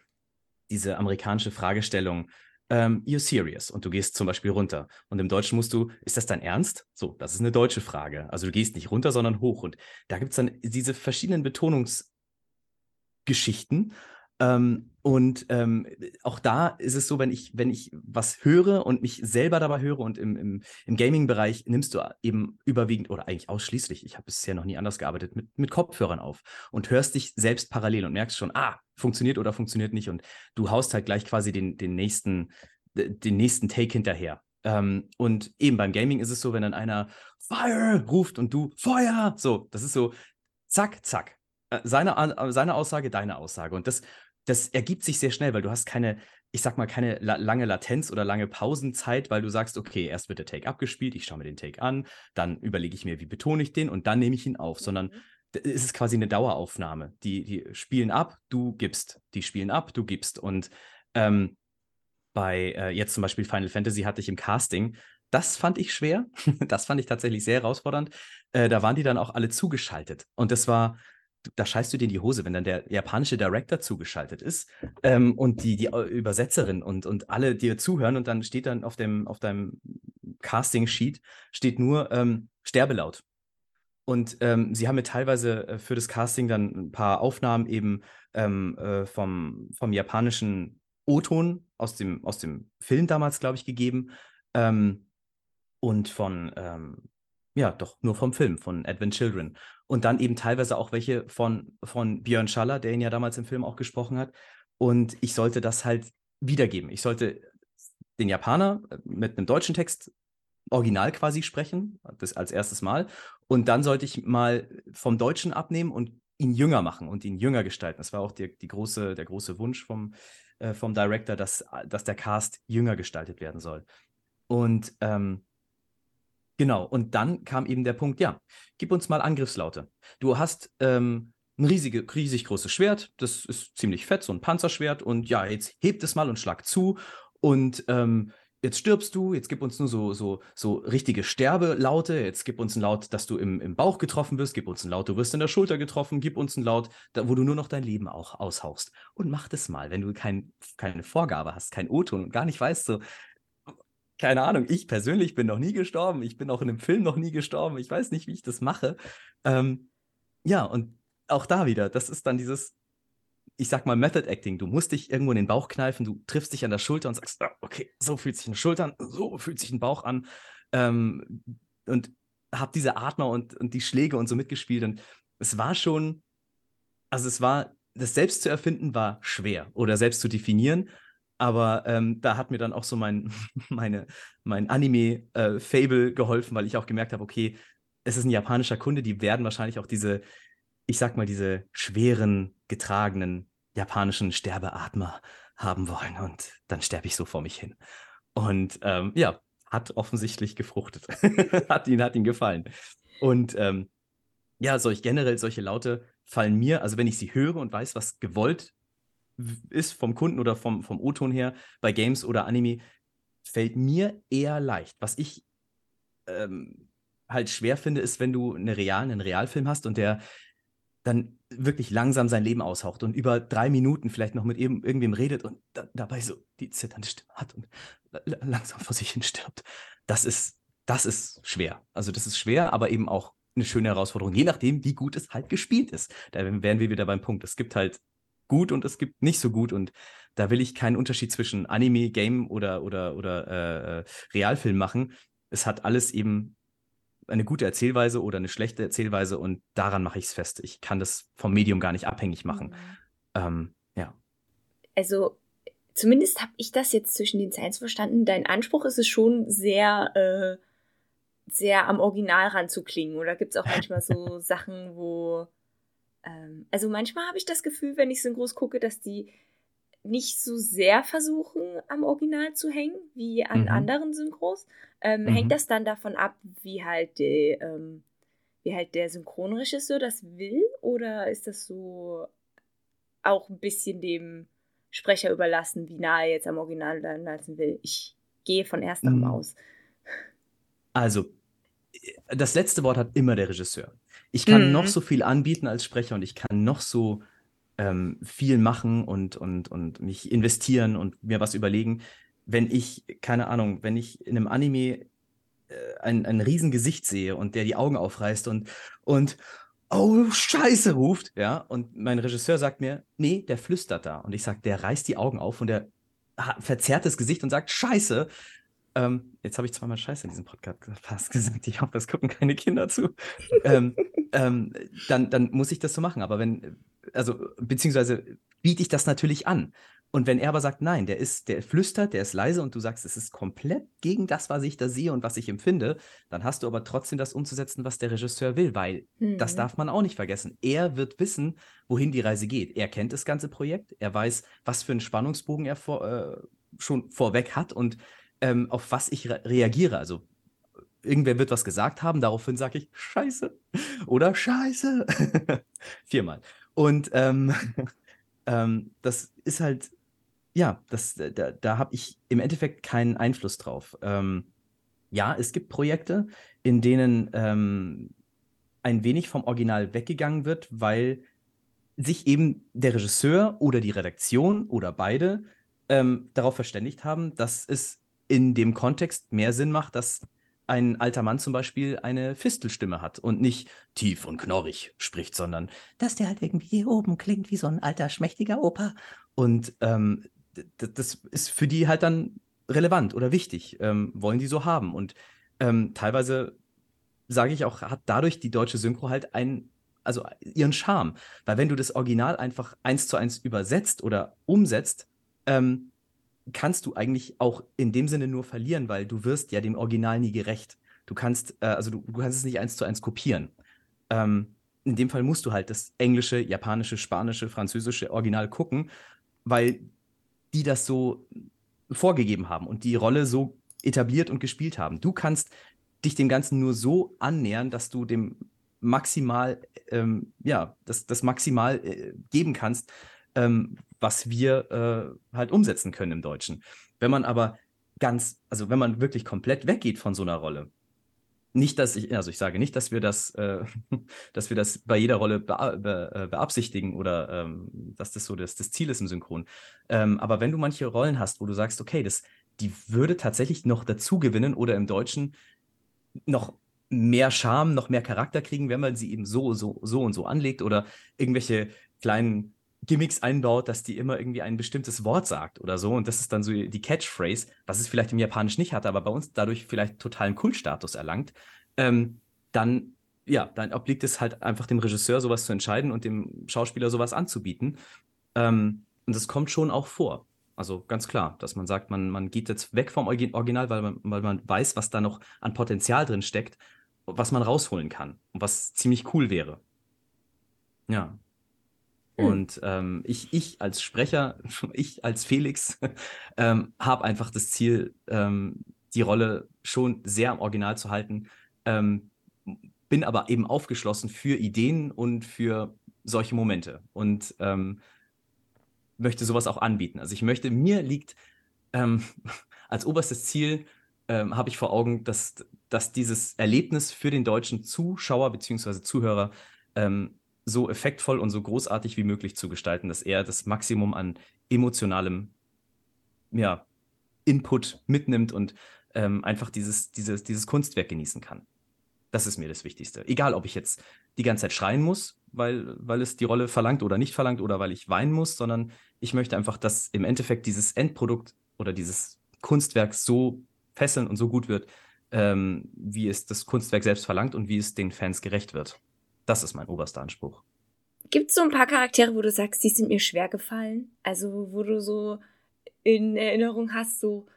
diese amerikanische Fragestellung, ähm, you're serious und du gehst zum Beispiel runter. Und im Deutschen musst du, ist das dein Ernst? So, das ist eine deutsche Frage. Also du gehst nicht runter, sondern hoch. Und da gibt es dann diese verschiedenen Betonungsgeschichten. Ähm, und ähm, auch da ist es so, wenn ich, wenn ich was höre und mich selber dabei höre und im, im, im Gaming-Bereich nimmst du eben überwiegend oder eigentlich ausschließlich, ich habe bisher noch nie anders gearbeitet, mit, mit Kopfhörern auf und hörst dich selbst parallel und merkst schon, ah, funktioniert oder funktioniert nicht. Und du haust halt gleich quasi den, den nächsten, den nächsten Take hinterher. Ähm, und eben beim Gaming ist es so, wenn dann einer Fire ruft und du Feuer, so, das ist so zack, zack. Äh, seine, seine Aussage, deine Aussage. Und das das ergibt sich sehr schnell, weil du hast keine, ich sag mal, keine la lange Latenz oder lange Pausenzeit, weil du sagst, okay, erst wird der Take abgespielt, ich schaue mir den Take an, dann überlege ich mir, wie betone ich den und dann nehme ich ihn auf, sondern mhm. es ist quasi eine Daueraufnahme. Die, die spielen ab, du gibst. Die spielen ab, du gibst. Und ähm, bei äh, jetzt zum Beispiel Final Fantasy hatte ich im Casting, das fand ich schwer. das fand ich tatsächlich sehr herausfordernd. Äh, da waren die dann auch alle zugeschaltet. Und das war, da scheißt du dir in die Hose, wenn dann der japanische Director zugeschaltet ist ähm, und die, die äh, Übersetzerin und, und alle dir zuhören und dann steht dann auf, dem, auf deinem Casting-Sheet steht nur ähm, Sterbelaut. Und ähm, sie haben mir teilweise äh, für das Casting dann ein paar Aufnahmen eben ähm, äh, vom, vom japanischen O-Ton aus dem, aus dem Film damals, glaube ich, gegeben. Ähm, und von, ähm, ja, doch, nur vom Film, von Advent Children. Und dann eben teilweise auch welche von, von Björn Schaller, der ihn ja damals im Film auch gesprochen hat. Und ich sollte das halt wiedergeben. Ich sollte den Japaner äh, mit einem deutschen Text original quasi sprechen, das als erstes Mal. Und dann sollte ich mal vom Deutschen abnehmen und ihn jünger machen und ihn jünger gestalten. Das war auch die, die große, der große Wunsch vom, äh, vom Director, dass, dass der Cast jünger gestaltet werden soll. Und ähm, Genau, und dann kam eben der Punkt, ja, gib uns mal Angriffslaute. Du hast ähm, ein riesige, riesig großes Schwert, das ist ziemlich fett, so ein Panzerschwert, und ja, jetzt hebt es mal und schlag zu. Und ähm, jetzt stirbst du, jetzt gib uns nur so, so, so richtige Sterbelaute, jetzt gib uns einen Laut, dass du im, im Bauch getroffen wirst, gib uns einen Laut, du wirst in der Schulter getroffen, gib uns einen Laut, da, wo du nur noch dein Leben auch aushauchst. Und mach das mal, wenn du kein, keine Vorgabe hast, kein O-Ton und gar nicht weißt, so, keine Ahnung, ich persönlich bin noch nie gestorben. Ich bin auch in einem Film noch nie gestorben. Ich weiß nicht, wie ich das mache. Ähm, ja, und auch da wieder, das ist dann dieses, ich sag mal, Method Acting. Du musst dich irgendwo in den Bauch kneifen, du triffst dich an der Schulter und sagst, ah, okay, so fühlt sich eine Schulter an, so fühlt sich ein Bauch an. Ähm, und hab diese Atmer und, und die Schläge und so mitgespielt. Und es war schon, also es war das selbst zu erfinden war schwer oder selbst zu definieren. Aber ähm, da hat mir dann auch so mein, meine, mein Anime-Fable äh, geholfen, weil ich auch gemerkt habe, okay, es ist ein japanischer Kunde, die werden wahrscheinlich auch diese, ich sag mal, diese schweren, getragenen japanischen Sterbeatmer haben wollen. Und dann sterbe ich so vor mich hin. Und ähm, ja, hat offensichtlich gefruchtet. hat, ihn, hat ihn gefallen. Und ähm, ja, solch generell solche Laute fallen mir, also wenn ich sie höre und weiß, was gewollt ist vom Kunden oder vom, vom O-Ton her bei Games oder Anime, fällt mir eher leicht. Was ich ähm, halt schwer finde, ist, wenn du eine Real, einen Realfilm hast und der dann wirklich langsam sein Leben aushaucht und über drei Minuten vielleicht noch mit irgendwem redet und da, dabei so die zitternde Stimme hat und langsam vor sich hin stirbt. Das ist, das ist schwer. Also das ist schwer, aber eben auch eine schöne Herausforderung, je nachdem, wie gut es halt gespielt ist. Da wären wir wieder beim Punkt. Es gibt halt gut und es gibt nicht so gut und da will ich keinen Unterschied zwischen Anime, Game oder, oder, oder äh, äh Realfilm machen. Es hat alles eben eine gute Erzählweise oder eine schlechte Erzählweise und daran mache ich es fest. Ich kann das vom Medium gar nicht abhängig machen. Mhm. Ähm, ja. Also zumindest habe ich das jetzt zwischen den Zeilen verstanden. Dein Anspruch ist es schon sehr, äh, sehr am Original ranzuklingen. Oder gibt es auch manchmal so Sachen, wo ähm, also manchmal habe ich das Gefühl, wenn ich Synchros gucke, dass die nicht so sehr versuchen, am Original zu hängen, wie an mhm. anderen Synchros. Ähm, mhm. Hängt das dann davon ab, wie halt, die, ähm, wie halt der Synchronregisseur das will? Oder ist das so auch ein bisschen dem Sprecher überlassen, wie nah er jetzt am Original lassen will? Ich gehe von ersterem mhm. aus. Also, das letzte Wort hat immer der Regisseur. Ich kann mhm. noch so viel anbieten als Sprecher und ich kann noch so ähm, viel machen und, und, und mich investieren und mir was überlegen. Wenn ich, keine Ahnung, wenn ich in einem Anime äh, ein, ein Riesengesicht sehe und der die Augen aufreißt und, und oh, Scheiße ruft, ja, und mein Regisseur sagt mir, nee, der flüstert da. Und ich sage, der reißt die Augen auf und der verzerrt das Gesicht und sagt, Scheiße. Ähm, jetzt habe ich zweimal Scheiße in diesem Podcast fast gesagt. Ich hoffe, es gucken keine Kinder zu. ähm, ähm, dann, dann muss ich das so machen. Aber wenn, also, beziehungsweise biete ich das natürlich an. Und wenn er aber sagt, nein, der ist, der flüstert, der ist leise und du sagst, es ist komplett gegen das, was ich da sehe und was ich empfinde, dann hast du aber trotzdem das umzusetzen, was der Regisseur will, weil mhm. das darf man auch nicht vergessen. Er wird wissen, wohin die Reise geht. Er kennt das ganze Projekt, er weiß, was für einen Spannungsbogen er vor, äh, schon vorweg hat und ähm, auf was ich re reagiere. Also irgendwer wird was gesagt haben, daraufhin sage ich Scheiße oder Scheiße. Viermal. Und ähm, ähm, das ist halt, ja, das, da, da habe ich im Endeffekt keinen Einfluss drauf. Ähm, ja, es gibt Projekte, in denen ähm, ein wenig vom Original weggegangen wird, weil sich eben der Regisseur oder die Redaktion oder beide ähm, darauf verständigt haben, dass es in dem Kontext mehr Sinn macht, dass ein alter Mann zum Beispiel eine Fistelstimme hat und nicht tief und knorrig spricht, sondern dass der halt irgendwie hier oben klingt wie so ein alter, schmächtiger Opa. Und ähm, das ist für die halt dann relevant oder wichtig, ähm, wollen die so haben. Und ähm, teilweise sage ich auch, hat dadurch die deutsche Synchro halt einen, also ihren Charme. Weil wenn du das Original einfach eins zu eins übersetzt oder umsetzt, ähm, kannst du eigentlich auch in dem Sinne nur verlieren, weil du wirst ja dem Original nie gerecht. Du kannst, äh, also du, du, kannst es nicht eins zu eins kopieren. Ähm, in dem Fall musst du halt das englische, japanische, spanische, französische Original gucken, weil die das so vorgegeben haben und die Rolle so etabliert und gespielt haben. Du kannst dich dem Ganzen nur so annähern, dass du dem maximal, ähm, ja, das, das maximal äh, geben kannst, ähm, was wir äh, halt umsetzen können im Deutschen. Wenn man aber ganz, also wenn man wirklich komplett weggeht von so einer Rolle, nicht, dass ich, also ich sage nicht, dass wir das, äh, dass wir das bei jeder Rolle be be äh, beabsichtigen oder ähm, dass das so das, das Ziel ist im Synchron. Ähm, aber wenn du manche Rollen hast, wo du sagst, okay, das, die würde tatsächlich noch dazu gewinnen oder im Deutschen noch mehr Charme, noch mehr Charakter kriegen, wenn man sie eben so, so, so und so anlegt oder irgendwelche kleinen Gimmicks einbaut, dass die immer irgendwie ein bestimmtes Wort sagt oder so. Und das ist dann so die Catchphrase, was es vielleicht im Japanisch nicht hatte, aber bei uns dadurch vielleicht totalen Kultstatus erlangt. Ähm, dann ja, dann obliegt es halt einfach dem Regisseur, sowas zu entscheiden und dem Schauspieler sowas anzubieten. Ähm, und das kommt schon auch vor. Also ganz klar, dass man sagt, man, man geht jetzt weg vom Original, weil man, weil man weiß, was da noch an Potenzial drin steckt, was man rausholen kann und was ziemlich cool wäre. Ja. Hm. Und ähm, ich, ich als Sprecher, ich als Felix, ähm, habe einfach das Ziel, ähm, die Rolle schon sehr am Original zu halten. Ähm, bin aber eben aufgeschlossen für Ideen und für solche Momente. Und ähm, möchte sowas auch anbieten. Also ich möchte, mir liegt ähm, als oberstes Ziel, habe ich vor Augen, dass, dass dieses Erlebnis für den deutschen Zuschauer bzw. Zuhörer so effektvoll und so großartig wie möglich zu gestalten, dass er das Maximum an emotionalem ja, Input mitnimmt und ähm, einfach dieses, dieses, dieses Kunstwerk genießen kann. Das ist mir das Wichtigste. Egal, ob ich jetzt die ganze Zeit schreien muss, weil, weil es die Rolle verlangt oder nicht verlangt oder weil ich weinen muss, sondern ich möchte einfach, dass im Endeffekt dieses Endprodukt oder dieses Kunstwerk so fesseln und so gut wird, ähm, wie es das Kunstwerk selbst verlangt und wie es den Fans gerecht wird. Das ist mein oberster Anspruch. Gibt es so ein paar Charaktere, wo du sagst, die sind mir schwer gefallen? Also, wo du so in Erinnerung hast, so,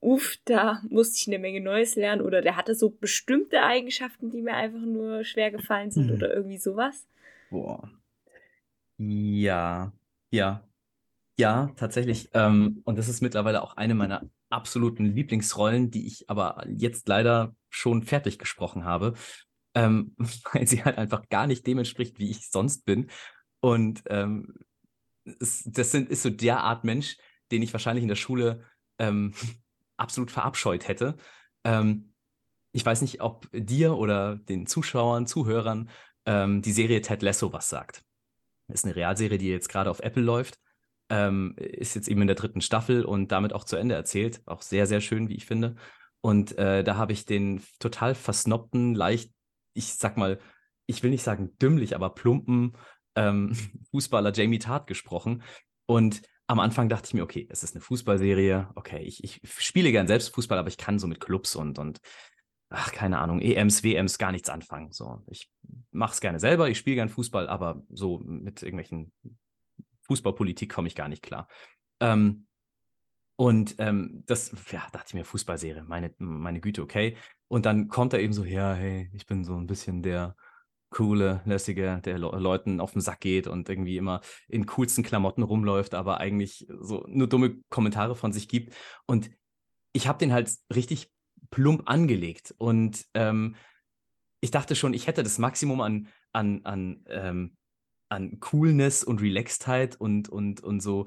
uff, da musste ich eine Menge Neues lernen oder der hatte so bestimmte Eigenschaften, die mir einfach nur schwer gefallen sind hm. oder irgendwie sowas? Boah. Ja, ja, ja, tatsächlich. Ähm, und das ist mittlerweile auch eine meiner absoluten Lieblingsrollen, die ich aber jetzt leider schon fertig gesprochen habe, ähm, weil sie halt einfach gar nicht dem entspricht, wie ich sonst bin. Und ähm, es, das sind, ist so der Art Mensch, den ich wahrscheinlich in der Schule ähm, absolut verabscheut hätte. Ähm, ich weiß nicht, ob dir oder den Zuschauern, Zuhörern ähm, die Serie Ted Lasso was sagt. Ist eine Realserie, die jetzt gerade auf Apple läuft. Ähm, ist jetzt eben in der dritten Staffel und damit auch zu Ende erzählt. Auch sehr, sehr schön, wie ich finde. Und äh, da habe ich den total versnobten, leicht, ich sag mal, ich will nicht sagen dümmlich, aber plumpen ähm, Fußballer Jamie Tart gesprochen. Und am Anfang dachte ich mir, okay, es ist eine Fußballserie, okay, ich, ich spiele gern selbst Fußball, aber ich kann so mit Clubs und, und ach, keine Ahnung, EMs, WMs gar nichts anfangen. So, ich mache es gerne selber, ich spiele gern Fußball, aber so mit irgendwelchen Fußballpolitik komme ich gar nicht klar. Ähm, und ähm, das, ja, dachte ich mir, Fußballserie, meine, meine Güte, okay. Und dann kommt er eben so, ja, hey, ich bin so ein bisschen der coole, lässige, der Le Leuten auf den Sack geht und irgendwie immer in coolsten Klamotten rumläuft, aber eigentlich so nur dumme Kommentare von sich gibt. Und ich habe den halt richtig plump angelegt. Und ähm, ich dachte schon, ich hätte das Maximum an, an, an, ähm, an Coolness und Relaxedheit und, und, und so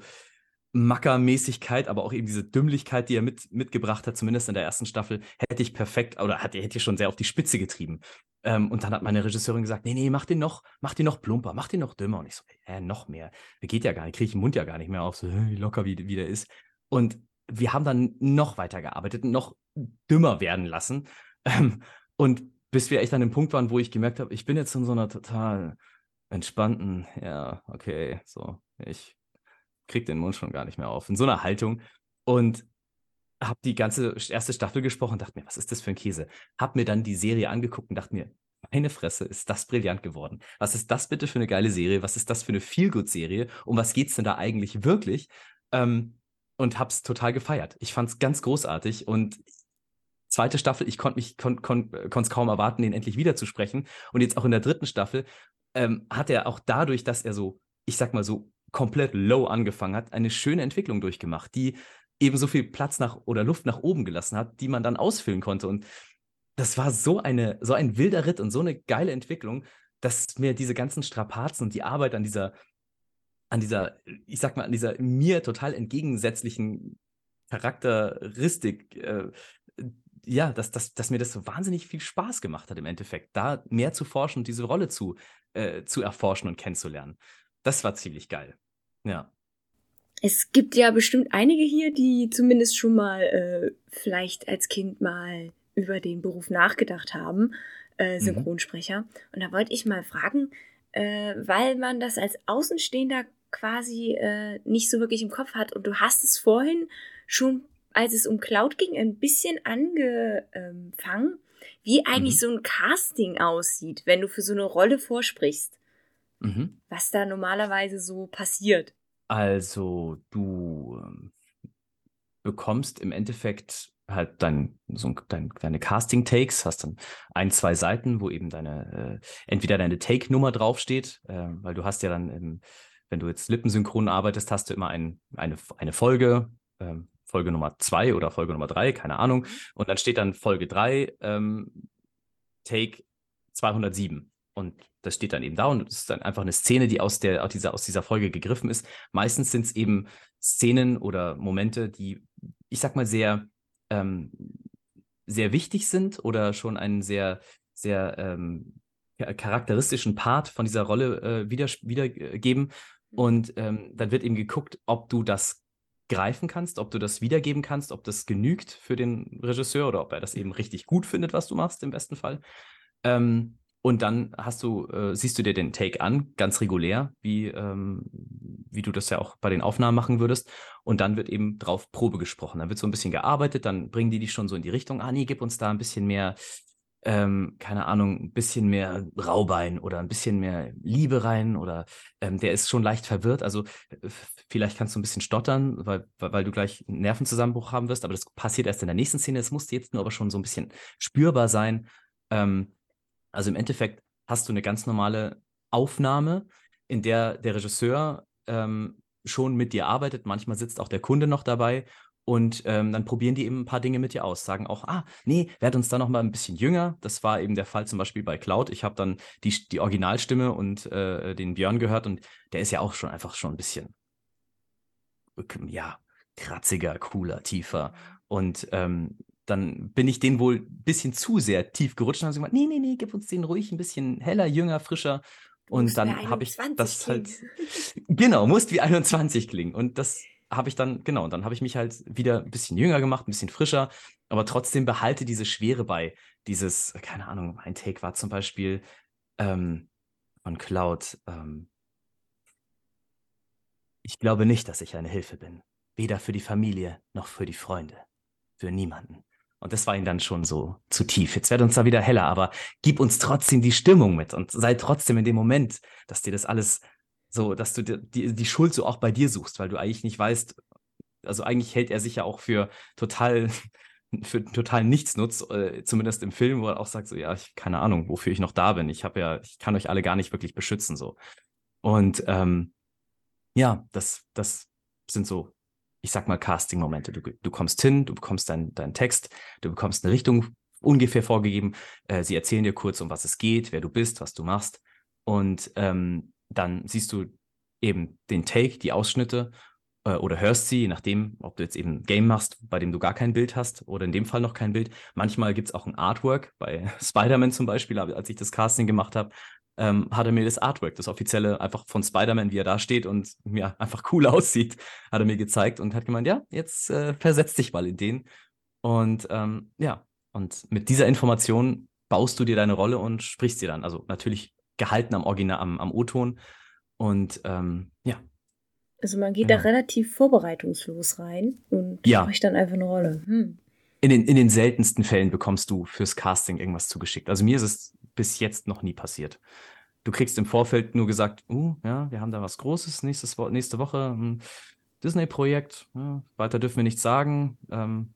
Mackermäßigkeit, aber auch eben diese Dümmlichkeit, die er mit, mitgebracht hat, zumindest in der ersten Staffel, hätte ich perfekt oder hat, hätte ich schon sehr auf die Spitze getrieben. Ähm, und dann hat meine Regisseurin gesagt, nee, nee, mach den noch, mach den noch plumper, mach den noch dümmer. Und ich so, äh, noch mehr. Geht ja gar nicht, kriege ich den Mund ja gar nicht mehr auf, so locker wie, wie der ist. Und wir haben dann noch weiter gearbeitet, noch dümmer werden lassen. Ähm, und bis wir echt an dem Punkt waren, wo ich gemerkt habe, ich bin jetzt in so einer total entspannten, ja, okay, so, ich krieg den Mund schon gar nicht mehr auf, in so einer Haltung. Und habe die ganze erste Staffel gesprochen und dachte mir, was ist das für ein Käse? Hab mir dann die Serie angeguckt und dachte mir, meine Fresse, ist das brillant geworden. Was ist das bitte für eine geile Serie? Was ist das für eine Feelgood-Serie? Um was geht's denn da eigentlich wirklich? Ähm, und hab's total gefeiert. Ich fand's ganz großartig und zweite Staffel, ich konnte mich kon, kon, es kaum erwarten, den endlich wiederzusprechen. Und jetzt auch in der dritten Staffel ähm, hat er auch dadurch, dass er so, ich sag mal so komplett low angefangen hat, eine schöne Entwicklung durchgemacht, die eben so viel Platz nach oder Luft nach oben gelassen hat, die man dann ausfüllen konnte. Und das war so eine, so ein wilder Ritt und so eine geile Entwicklung, dass mir diese ganzen Strapazen und die Arbeit an dieser, an dieser, ich sag mal, an dieser mir total entgegensätzlichen Charakteristik, äh, ja, dass, dass, dass mir das so wahnsinnig viel Spaß gemacht hat im Endeffekt, da mehr zu forschen und diese Rolle zu, äh, zu erforschen und kennenzulernen. Das war ziemlich geil. Ja. Es gibt ja bestimmt einige hier, die zumindest schon mal äh, vielleicht als Kind mal über den Beruf nachgedacht haben, äh, mhm. Synchronsprecher. Mhm. Und da wollte ich mal fragen, äh, weil man das als Außenstehender quasi äh, nicht so wirklich im Kopf hat. Und du hast es vorhin schon, als es um Cloud ging, ein bisschen angefangen. wie eigentlich mhm. so ein Casting aussieht, wenn du für so eine Rolle vorsprichst. Mhm. Was da normalerweise so passiert. Also, du ähm, bekommst im Endeffekt halt dein, so dein, deine Casting-Takes, hast dann ein, zwei Seiten, wo eben deine, äh, entweder deine Take-Nummer draufsteht, äh, weil du hast ja dann, im, wenn du jetzt lippensynchron arbeitest, hast du immer ein, eine, eine Folge, äh, Folge Nummer zwei oder Folge Nummer drei, keine Ahnung. Mhm. Und dann steht dann Folge drei, ähm, Take 207. Und das steht dann eben da und es ist dann einfach eine Szene, die aus, der, aus, dieser, aus dieser Folge gegriffen ist. Meistens sind es eben Szenen oder Momente, die, ich sag mal, sehr ähm, sehr wichtig sind oder schon einen sehr, sehr ähm, charakteristischen Part von dieser Rolle äh, wieder, wiedergeben. Mhm. Und ähm, dann wird eben geguckt, ob du das greifen kannst, ob du das wiedergeben kannst, ob das genügt für den Regisseur oder ob er das eben richtig gut findet, was du machst, im besten Fall. Ähm, und dann hast du, äh, siehst du dir den Take an, ganz regulär, wie, ähm, wie du das ja auch bei den Aufnahmen machen würdest. Und dann wird eben drauf Probe gesprochen. Dann wird so ein bisschen gearbeitet, dann bringen die dich schon so in die Richtung, ah nee, gib uns da ein bisschen mehr, ähm, keine Ahnung, ein bisschen mehr Raubein oder ein bisschen mehr Liebe rein oder ähm, der ist schon leicht verwirrt. Also vielleicht kannst du ein bisschen stottern, weil, weil du gleich einen Nervenzusammenbruch haben wirst, aber das passiert erst in der nächsten Szene. Es muss jetzt nur aber schon so ein bisschen spürbar sein. Ähm, also im Endeffekt hast du eine ganz normale Aufnahme, in der der Regisseur ähm, schon mit dir arbeitet. Manchmal sitzt auch der Kunde noch dabei und ähm, dann probieren die eben ein paar Dinge mit dir aus. Sagen auch, ah, nee, werd uns da noch mal ein bisschen jünger. Das war eben der Fall zum Beispiel bei Cloud. Ich habe dann die, die Originalstimme und äh, den Björn gehört und der ist ja auch schon einfach schon ein bisschen, ja, kratziger, cooler, tiefer. Und ähm, dann bin ich den wohl ein bisschen zu sehr tief gerutscht und habe gesagt, nee, nee, nee, gib uns den ruhig ein bisschen heller, jünger, frischer. Und dann habe ich das halt, genau, musst wie 21 klingen. Und das habe ich dann, genau, und dann habe ich mich halt wieder ein bisschen jünger gemacht, ein bisschen frischer, aber trotzdem behalte diese Schwere bei. Dieses, keine Ahnung, mein Take war zum Beispiel ähm, von Cloud. Ähm, ich glaube nicht, dass ich eine Hilfe bin. Weder für die Familie noch für die Freunde. Für niemanden. Und das war ihm dann schon so zu tief. Jetzt wird uns da wieder heller, aber gib uns trotzdem die Stimmung mit und sei trotzdem in dem Moment, dass dir das alles so, dass du die, die Schuld so auch bei dir suchst, weil du eigentlich nicht weißt, also eigentlich hält er sich ja auch für total, für total Nichtsnutz, äh, zumindest im Film, wo er auch sagt, so, ja, ich keine Ahnung, wofür ich noch da bin. Ich habe ja, ich kann euch alle gar nicht wirklich beschützen, so. Und ähm, ja, das, das sind so ich sag mal, Casting-Momente. Du, du kommst hin, du bekommst deinen dein Text, du bekommst eine Richtung ungefähr vorgegeben. Äh, sie erzählen dir kurz, um was es geht, wer du bist, was du machst. Und ähm, dann siehst du eben den Take, die Ausschnitte äh, oder hörst sie, je nachdem, ob du jetzt eben ein Game machst, bei dem du gar kein Bild hast oder in dem Fall noch kein Bild. Manchmal gibt es auch ein Artwork, bei Spider-Man zum Beispiel, als ich das Casting gemacht habe, ähm, hat er mir das Artwork, das offizielle einfach von Spider-Man, wie er da steht und ja, einfach cool aussieht, hat er mir gezeigt und hat gemeint, ja, jetzt äh, versetz dich mal in den. Und ähm, ja, und mit dieser Information baust du dir deine Rolle und sprichst sie dann. Also natürlich gehalten am Original, am, am O-Ton. Und ähm, ja. Also man geht genau. da relativ vorbereitungslos rein und ja. spricht dann einfach eine Rolle. Hm. In den, in den seltensten Fällen bekommst du fürs Casting irgendwas zugeschickt. Also mir ist es bis jetzt noch nie passiert. Du kriegst im Vorfeld nur gesagt, uh, ja, wir haben da was Großes nächstes nächste Woche, ein Disney-Projekt, ja, weiter dürfen wir nichts sagen. Ähm,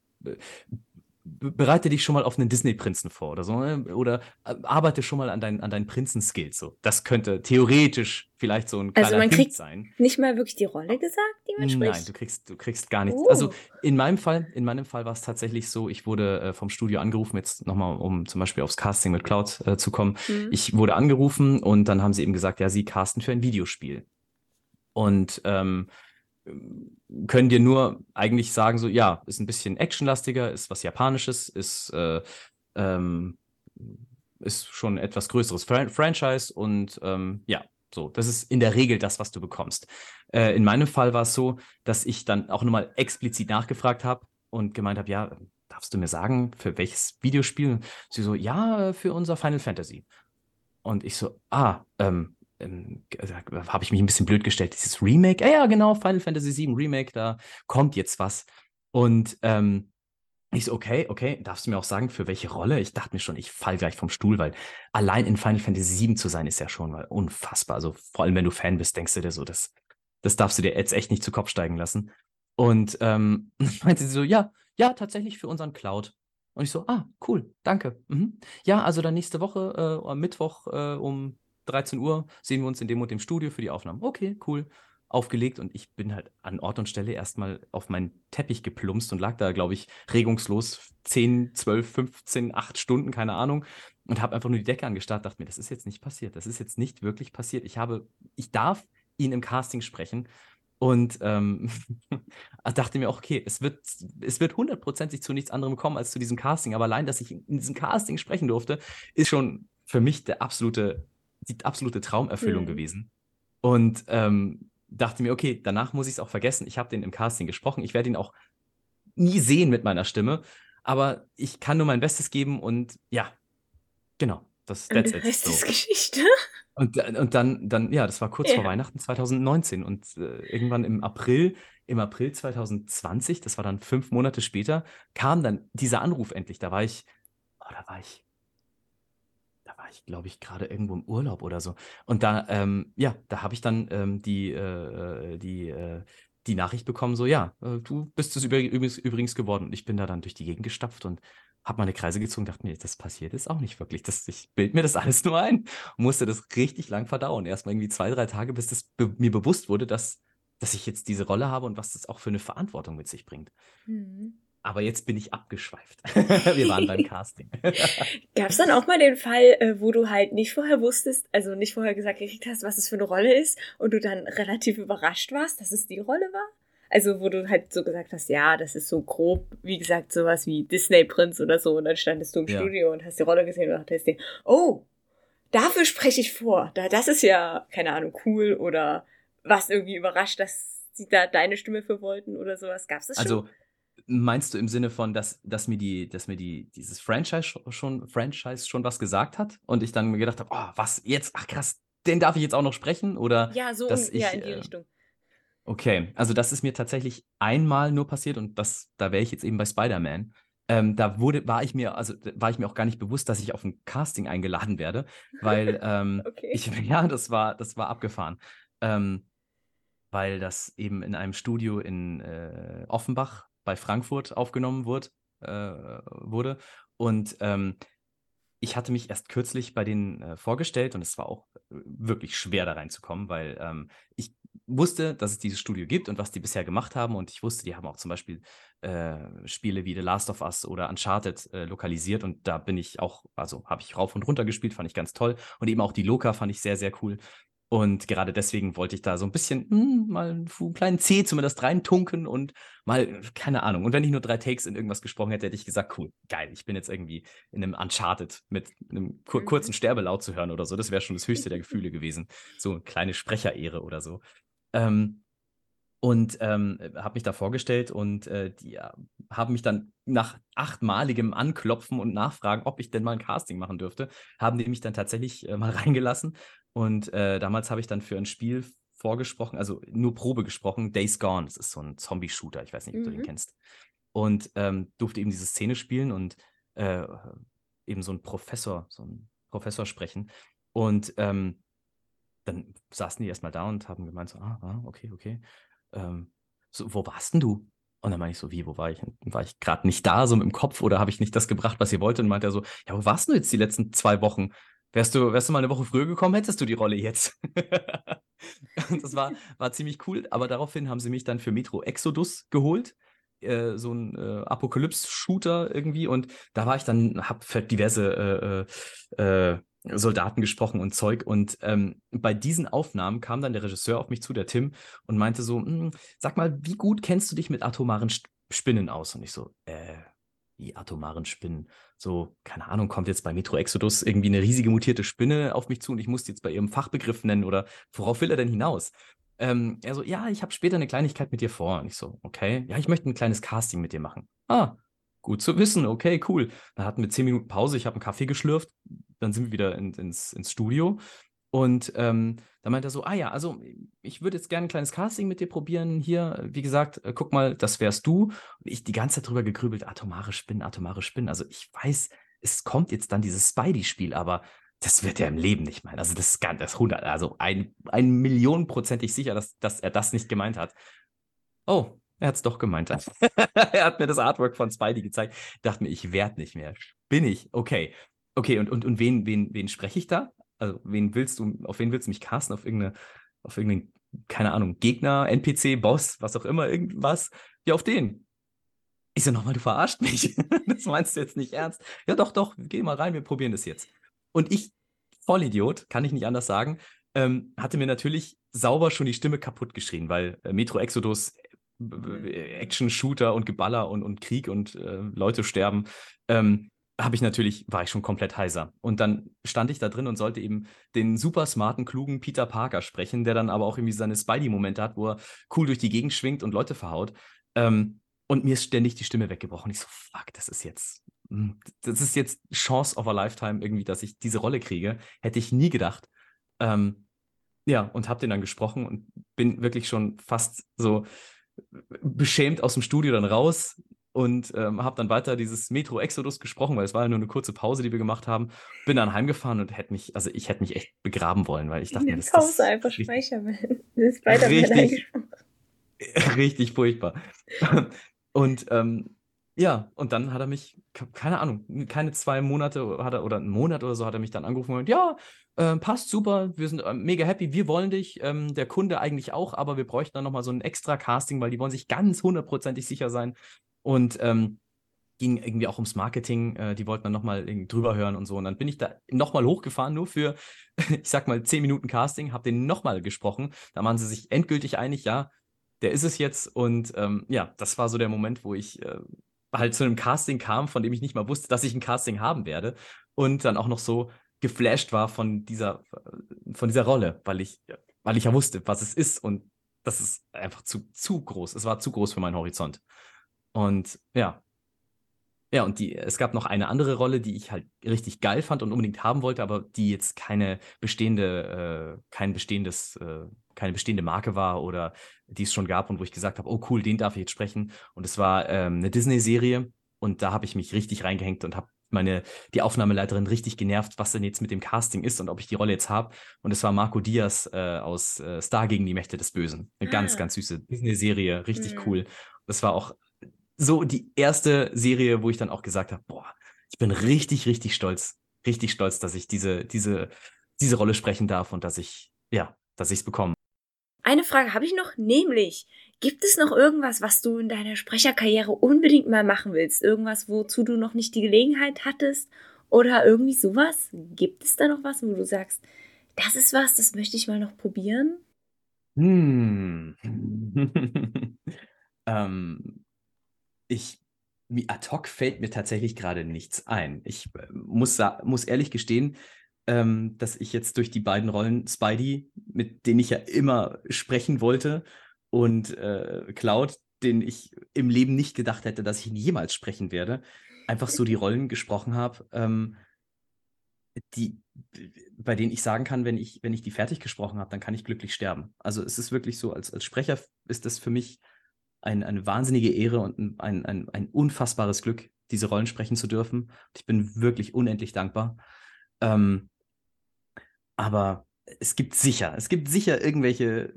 bereite dich schon mal auf einen Disney-Prinzen vor oder so, ne? oder äh, arbeite schon mal an, dein, an deinen Prinzen-Skills. So. Das könnte theoretisch vielleicht so ein kleiner Also man Hint kriegt sein. nicht mal wirklich die Rolle gesagt, die man spricht? Nein, du kriegst, du kriegst gar nichts. Uh. Also in meinem Fall, in meinem Fall war es tatsächlich so, ich wurde äh, vom Studio angerufen, jetzt nochmal, um zum Beispiel aufs Casting mit Cloud äh, zu kommen. Mhm. Ich wurde angerufen und dann haben sie eben gesagt, ja, sie casten für ein Videospiel. Und ähm, können dir nur eigentlich sagen, so, ja, ist ein bisschen actionlastiger, ist was Japanisches, ist, äh, ähm, ist schon etwas größeres Fran Franchise und ähm, ja, so, das ist in der Regel das, was du bekommst. Äh, in meinem Fall war es so, dass ich dann auch nochmal explizit nachgefragt habe und gemeint habe, ja, darfst du mir sagen, für welches Videospiel? Sie so, ja, für unser Final Fantasy. Und ich so, ah, ähm, ähm, habe ich mich ein bisschen blöd gestellt, dieses Remake, ja, ja, genau, Final Fantasy VII Remake, da kommt jetzt was. Und ähm, Ich so, okay, okay, darfst du mir auch sagen, für welche Rolle? Ich dachte mir schon, ich fall gleich vom Stuhl, weil allein in Final Fantasy VII zu sein, ist ja schon mal unfassbar. Also vor allem, wenn du Fan bist, denkst du dir so, das, das darfst du dir jetzt echt nicht zu Kopf steigen lassen. Und ähm, meinte sie so, ja, ja, tatsächlich für unseren Cloud. Und ich so, ah, cool, danke. Mhm. Ja, also dann nächste Woche, äh, am Mittwoch äh, um 13 Uhr sehen wir uns in dem und dem Studio für die Aufnahmen. Okay, cool aufgelegt und ich bin halt an Ort und Stelle erstmal auf meinen Teppich geplumpst und lag da, glaube ich, regungslos 10, 12, 15, 8 Stunden, keine Ahnung, und habe einfach nur die Decke angestarrt, dachte mir, das ist jetzt nicht passiert, das ist jetzt nicht wirklich passiert. Ich habe, ich darf ihn im Casting sprechen und ähm, dachte mir auch, okay, es wird, es wird hundertprozentig zu nichts anderem kommen als zu diesem Casting, aber allein, dass ich in diesem Casting sprechen durfte, ist schon für mich der absolute, die absolute Traumerfüllung mhm. gewesen. Und ähm, dachte mir, okay, danach muss ich es auch vergessen. Ich habe den im Casting gesprochen. Ich werde ihn auch nie sehen mit meiner Stimme. Aber ich kann nur mein Bestes geben und ja, genau. Das, that's it. Rest so. ist Geschichte. Und, und dann, dann, ja, das war kurz ja. vor Weihnachten 2019 und äh, irgendwann im April, im April 2020, das war dann fünf Monate später, kam dann dieser Anruf endlich. Da war ich, oh, da war ich ich, glaube ich, gerade irgendwo im Urlaub oder so. Und da, ähm, ja, da habe ich dann ähm, die, äh, die, äh, die Nachricht bekommen, so, ja, äh, du bist es übrigens, geworden. Und ich bin da dann durch die Gegend gestapft und habe meine Kreise gezogen, dachte mir, das passiert jetzt auch nicht wirklich. Das, ich bild mir das alles nur ein musste das richtig lang verdauen. Erstmal irgendwie zwei, drei Tage, bis das be mir bewusst wurde, dass, dass ich jetzt diese Rolle habe und was das auch für eine Verantwortung mit sich bringt. Mhm. Aber jetzt bin ich abgeschweift. Wir waren beim Casting. Gab es dann auch mal den Fall, äh, wo du halt nicht vorher wusstest, also nicht vorher gesagt gekriegt hast, was es für eine Rolle ist und du dann relativ überrascht warst, dass es die Rolle war? Also wo du halt so gesagt hast, ja, das ist so grob, wie gesagt, sowas wie Disney Prinz oder so und dann standest du im ja. Studio und hast die Rolle gesehen und dachtest dir, oh, dafür spreche ich vor. Da, das ist ja, keine Ahnung, cool oder was irgendwie überrascht, dass sie da deine Stimme für wollten oder sowas. Gab es das schon? Also Meinst du im Sinne von, dass, dass mir die, dass mir die, dieses Franchise schon, Franchise schon was gesagt hat und ich dann mir gedacht habe, oh, was jetzt? Ach krass, den darf ich jetzt auch noch sprechen? Oder ja, so dass ich, ja, in die äh, Richtung. Okay, also das ist mir tatsächlich einmal nur passiert und das, da wäre ich jetzt eben bei Spider-Man. Ähm, da wurde, war ich mir, also war ich mir auch gar nicht bewusst, dass ich auf ein Casting eingeladen werde, weil ähm, okay. ich, ja, das war, das war abgefahren. Ähm, weil das eben in einem Studio in äh, Offenbach bei Frankfurt aufgenommen wurde. Äh, wurde. Und ähm, ich hatte mich erst kürzlich bei denen äh, vorgestellt und es war auch äh, wirklich schwer da reinzukommen, weil ähm, ich wusste, dass es dieses Studio gibt und was die bisher gemacht haben und ich wusste, die haben auch zum Beispiel äh, Spiele wie The Last of Us oder Uncharted äh, lokalisiert und da bin ich auch, also habe ich rauf und runter gespielt, fand ich ganz toll und eben auch die Loka fand ich sehr, sehr cool und gerade deswegen wollte ich da so ein bisschen mh, hm, mal einen kleinen C zumindest reintunken und mal, keine Ahnung. Und wenn ich nur drei Takes in irgendwas gesprochen hätte, hätte ich gesagt, cool, geil, ich bin jetzt irgendwie in einem Uncharted mit einem kur mhm. kurzen Sterbelaut zu hören oder so. Das wäre schon das höchste der Gefühle gewesen. So eine kleine Sprecherehre oder so. Ähm, und ähm, habe mich da vorgestellt und äh, die äh, haben mich dann nach achtmaligem Anklopfen und Nachfragen, ob ich denn mal ein Casting machen dürfte, haben die mich dann tatsächlich äh, mal reingelassen und äh, damals habe ich dann für ein Spiel vorgesprochen, also nur Probe gesprochen, Days Gone. Das ist so ein Zombie-Shooter, ich weiß nicht, ob mhm. du den mhm. kennst. Und ähm, durfte eben diese Szene spielen und äh, eben so ein Professor, so ein Professor sprechen. Und ähm, dann saßen die erstmal da und haben gemeint, so, ah, ah okay, okay. Ähm, so, wo warst denn du? Und dann meine ich so, wie, wo war ich? War ich gerade nicht da, so mit dem Kopf, oder habe ich nicht das gebracht, was ihr wollt? Und meinte er so, ja, wo warst du jetzt die letzten zwei Wochen? Wärst du, wärst du mal eine Woche früher gekommen, hättest du die Rolle jetzt. das war, war ziemlich cool, aber daraufhin haben sie mich dann für Metro Exodus geholt. Äh, so ein äh, Apokalypse-Shooter irgendwie und da war ich dann, hab für diverse äh, äh, äh, Soldaten gesprochen und Zeug und ähm, bei diesen Aufnahmen kam dann der Regisseur auf mich zu, der Tim, und meinte so, hm, sag mal, wie gut kennst du dich mit atomaren Spinnen aus? Und ich so, äh, wie atomaren Spinnen. So, keine Ahnung, kommt jetzt bei Metro Exodus irgendwie eine riesige mutierte Spinne auf mich zu und ich muss jetzt bei ihrem Fachbegriff nennen oder worauf will er denn hinaus? Ähm, er so, ja, ich habe später eine Kleinigkeit mit dir vor. Und ich so, okay, ja, ich möchte ein kleines Casting mit dir machen. Ah, gut zu wissen, okay, cool. Dann hatten wir zehn Minuten Pause, ich habe einen Kaffee geschlürft, dann sind wir wieder in, ins, ins Studio Und ähm, da meinte er so, ah ja, also ich würde jetzt gerne ein kleines Casting mit dir probieren. Hier, wie gesagt, äh, guck mal, das wärst du. Und ich die ganze Zeit drüber gegrübelt, atomare Spinnen, atomare Spinnen. Also ich weiß, es kommt jetzt dann dieses Spidey-Spiel, aber das wird er im Leben nicht meinen. Also das ist ganz, das 100, also ein, ein Millionenprozentig sicher, dass, dass er das nicht gemeint hat. Oh, er hat es doch gemeint. er hat mir das Artwork von Spidey gezeigt. Dachte mir, ich werde nicht mehr. Bin ich? Okay. Okay, und, und, und wen, wen, wen spreche ich da? Also, wen willst du, auf wen willst du mich casten? Auf irgendeine, auf irgendeinen, keine Ahnung, Gegner, NPC, Boss, was auch immer, irgendwas? Ja, auf den. Ich so, nochmal, du verarscht mich. das meinst du jetzt nicht ernst. Ja, doch, doch, geh mal rein, wir probieren das jetzt. Und ich, Vollidiot, kann ich nicht anders sagen, ähm, hatte mir natürlich sauber schon die Stimme kaputt geschrien, weil äh, Metro Exodus Action-Shooter und Geballer und, und Krieg und äh, Leute sterben. Ähm, habe ich natürlich, war ich schon komplett heiser. Und dann stand ich da drin und sollte eben den super smarten, klugen Peter Parker sprechen, der dann aber auch irgendwie seine Spidey-Momente hat, wo er cool durch die Gegend schwingt und Leute verhaut. Ähm, und mir ist ständig die Stimme weggebrochen. Ich so, fuck, das ist jetzt, hm, das ist jetzt Chance of a Lifetime irgendwie, dass ich diese Rolle kriege. Hätte ich nie gedacht. Ähm, ja, und habe den dann gesprochen und bin wirklich schon fast so beschämt aus dem Studio dann raus, und ähm, habe dann weiter dieses Metro Exodus gesprochen, weil es war ja nur eine kurze Pause, die wir gemacht haben. Bin dann heimgefahren und hätte mich, also ich hätte mich echt begraben wollen, weil ich dachte mir, das Pause das einfach speichern, das ist weiter richtig, richtig furchtbar. Und ähm, ja, und dann hat er mich, keine Ahnung, keine zwei Monate hat er, oder einen Monat oder so hat er mich dann angerufen und ja, äh, passt super, wir sind äh, mega happy, wir wollen dich, ähm, der Kunde eigentlich auch, aber wir bräuchten dann nochmal so ein extra Casting, weil die wollen sich ganz hundertprozentig sicher sein, und ähm, ging irgendwie auch ums Marketing. Äh, die wollten dann nochmal drüber hören und so. Und dann bin ich da nochmal hochgefahren, nur für, ich sag mal, zehn Minuten Casting, habe den nochmal gesprochen. Da waren sie sich endgültig einig, ja, der ist es jetzt. Und ähm, ja, das war so der Moment, wo ich äh, halt zu einem Casting kam, von dem ich nicht mal wusste, dass ich ein Casting haben werde. Und dann auch noch so geflasht war von dieser, von dieser Rolle, weil ich, weil ich ja wusste, was es ist. Und das ist einfach zu, zu groß. Es war zu groß für meinen Horizont. Und ja. Ja, und die, es gab noch eine andere Rolle, die ich halt richtig geil fand und unbedingt haben wollte, aber die jetzt keine bestehende, äh, kein bestehendes, äh, keine bestehende Marke war oder die es schon gab und wo ich gesagt habe, oh cool, den darf ich jetzt sprechen. Und es war ähm, eine Disney-Serie und da habe ich mich richtig reingehängt und habe meine, die Aufnahmeleiterin richtig genervt, was denn jetzt mit dem Casting ist und ob ich die Rolle jetzt habe. Und es war Marco Diaz äh, aus äh, Star gegen die Mächte des Bösen. Eine ah. ganz, ganz süße Disney-Serie, richtig mhm. cool. Das war auch so die erste Serie, wo ich dann auch gesagt habe, boah, ich bin richtig, richtig stolz, richtig stolz, dass ich diese, diese, diese Rolle sprechen darf und dass ich, ja, dass ich es bekomme. Eine Frage habe ich noch, nämlich, gibt es noch irgendwas, was du in deiner Sprecherkarriere unbedingt mal machen willst? Irgendwas, wozu du noch nicht die Gelegenheit hattest? Oder irgendwie sowas? Gibt es da noch was, wo du sagst, das ist was, das möchte ich mal noch probieren? Hm. ähm, ich, ad hoc fällt mir tatsächlich gerade nichts ein. Ich äh, muss, muss ehrlich gestehen, ähm, dass ich jetzt durch die beiden Rollen Spidey, mit denen ich ja immer sprechen wollte, und äh, Cloud, den ich im Leben nicht gedacht hätte, dass ich ihn jemals sprechen werde, einfach so die Rollen gesprochen habe, ähm, die, bei denen ich sagen kann, wenn ich, wenn ich die fertig gesprochen habe, dann kann ich glücklich sterben. Also es ist wirklich so, als, als Sprecher ist das für mich ein, eine wahnsinnige Ehre und ein, ein, ein unfassbares Glück, diese Rollen sprechen zu dürfen. Ich bin wirklich unendlich dankbar. Ähm, aber es gibt sicher, es gibt sicher irgendwelche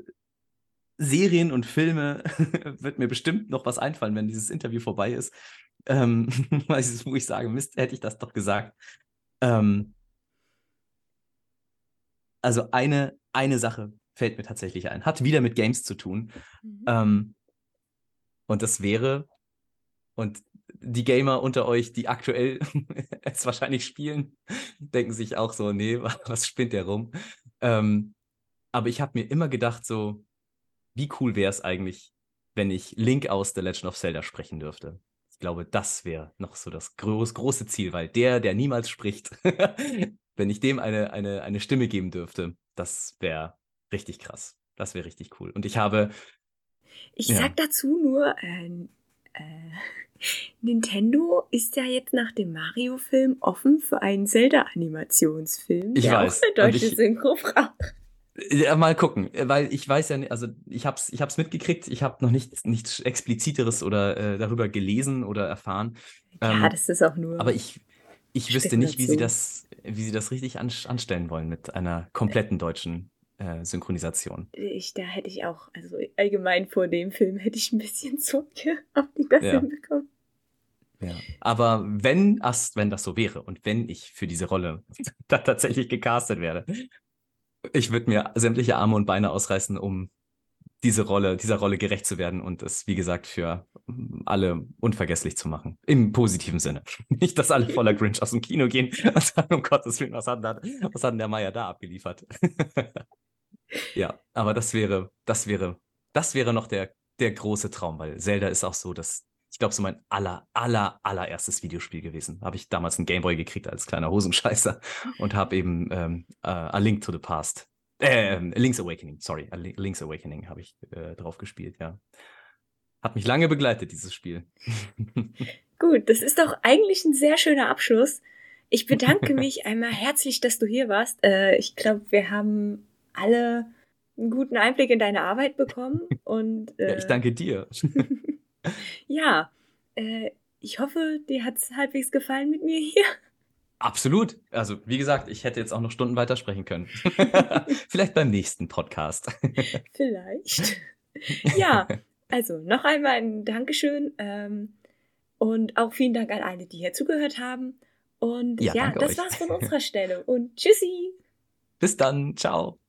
Serien und Filme, wird mir bestimmt noch was einfallen, wenn dieses Interview vorbei ist. Ähm, wo ich sage, Mist, hätte ich das doch gesagt. Ähm, also eine, eine Sache fällt mir tatsächlich ein. Hat wieder mit Games zu tun. Mhm. Ähm, und das wäre, und die Gamer unter euch, die aktuell es wahrscheinlich spielen, denken sich auch so, nee, was spinnt der rum? Ähm, aber ich habe mir immer gedacht, so, wie cool wäre es eigentlich, wenn ich Link aus The Legend of Zelda sprechen dürfte. Ich glaube, das wäre noch so das groß, große Ziel, weil der, der niemals spricht, wenn ich dem eine, eine, eine Stimme geben dürfte, das wäre richtig krass. Das wäre richtig cool. Und ich habe ich ja. sag dazu nur, äh, Äh, Nintendo ist ja jetzt nach dem Mario-Film offen für einen Zelda-Animationsfilm. Ich der weiß. Auch eine deutsche ich, Synchro braucht. Ja, mal gucken, weil ich weiß ja, nicht, also ich hab's, ich hab's mitgekriegt, ich habe noch nichts, nichts expliziteres oder äh, darüber gelesen oder erfahren. Ja, Ähm, das ist auch nur. Aber ich, ich wüsste nicht, wie sie das, wie sie das richtig an, anstellen wollen mit einer kompletten deutschen äh, Synchronisation. ich, da hätte ich auch, also allgemein vor dem Film hätte ich ein bisschen Sorge, ob die das Ja. hinbekommen. Ja. Aber wenn, as, wenn das so wäre und wenn ich für diese Rolle da tatsächlich gecastet werde, ich würde mir sämtliche Arme und Beine ausreißen, um diese Rolle, dieser Rolle gerecht zu werden und es, wie gesagt, für alle unvergesslich zu machen. Im positiven Sinne. Nicht, dass alle voller Grinch aus dem Kino gehen und sagen, um Gottes Willen, was hat, da, was hat denn der Meier da abgeliefert? Ja, aber das wäre, das wäre, das wäre noch der, der große Traum, weil Zelda ist auch so, dass ich glaube, so mein aller, aller, allererstes Videospiel gewesen. Habe ich damals einen Gameboy gekriegt als kleiner Hosenscheißer und habe eben ähm, äh, A Link to the Past, äh, Link's Awakening, sorry, A Link- Link's Awakening habe ich äh, drauf gespielt, ja. Hat mich lange begleitet, dieses Spiel. Gut, das ist doch eigentlich ein sehr schöner Abschluss. Ich bedanke mich einmal herzlich, dass du hier warst. Äh, ich glaube, wir haben alle einen guten Einblick in deine Arbeit bekommen. Und äh, ja, ich danke dir. ja, äh, ich hoffe, dir hat es halbwegs gefallen mit mir hier. Absolut. Also, wie gesagt, ich hätte jetzt auch noch Stunden weitersprechen können. Vielleicht beim nächsten Podcast. Vielleicht. Ja, also noch einmal ein Dankeschön ähm, und auch vielen Dank an alle, die hier zugehört haben. Und Ja, ja, das euch. war's von unserer Stelle. Und tschüssi! Bis dann. Ciao.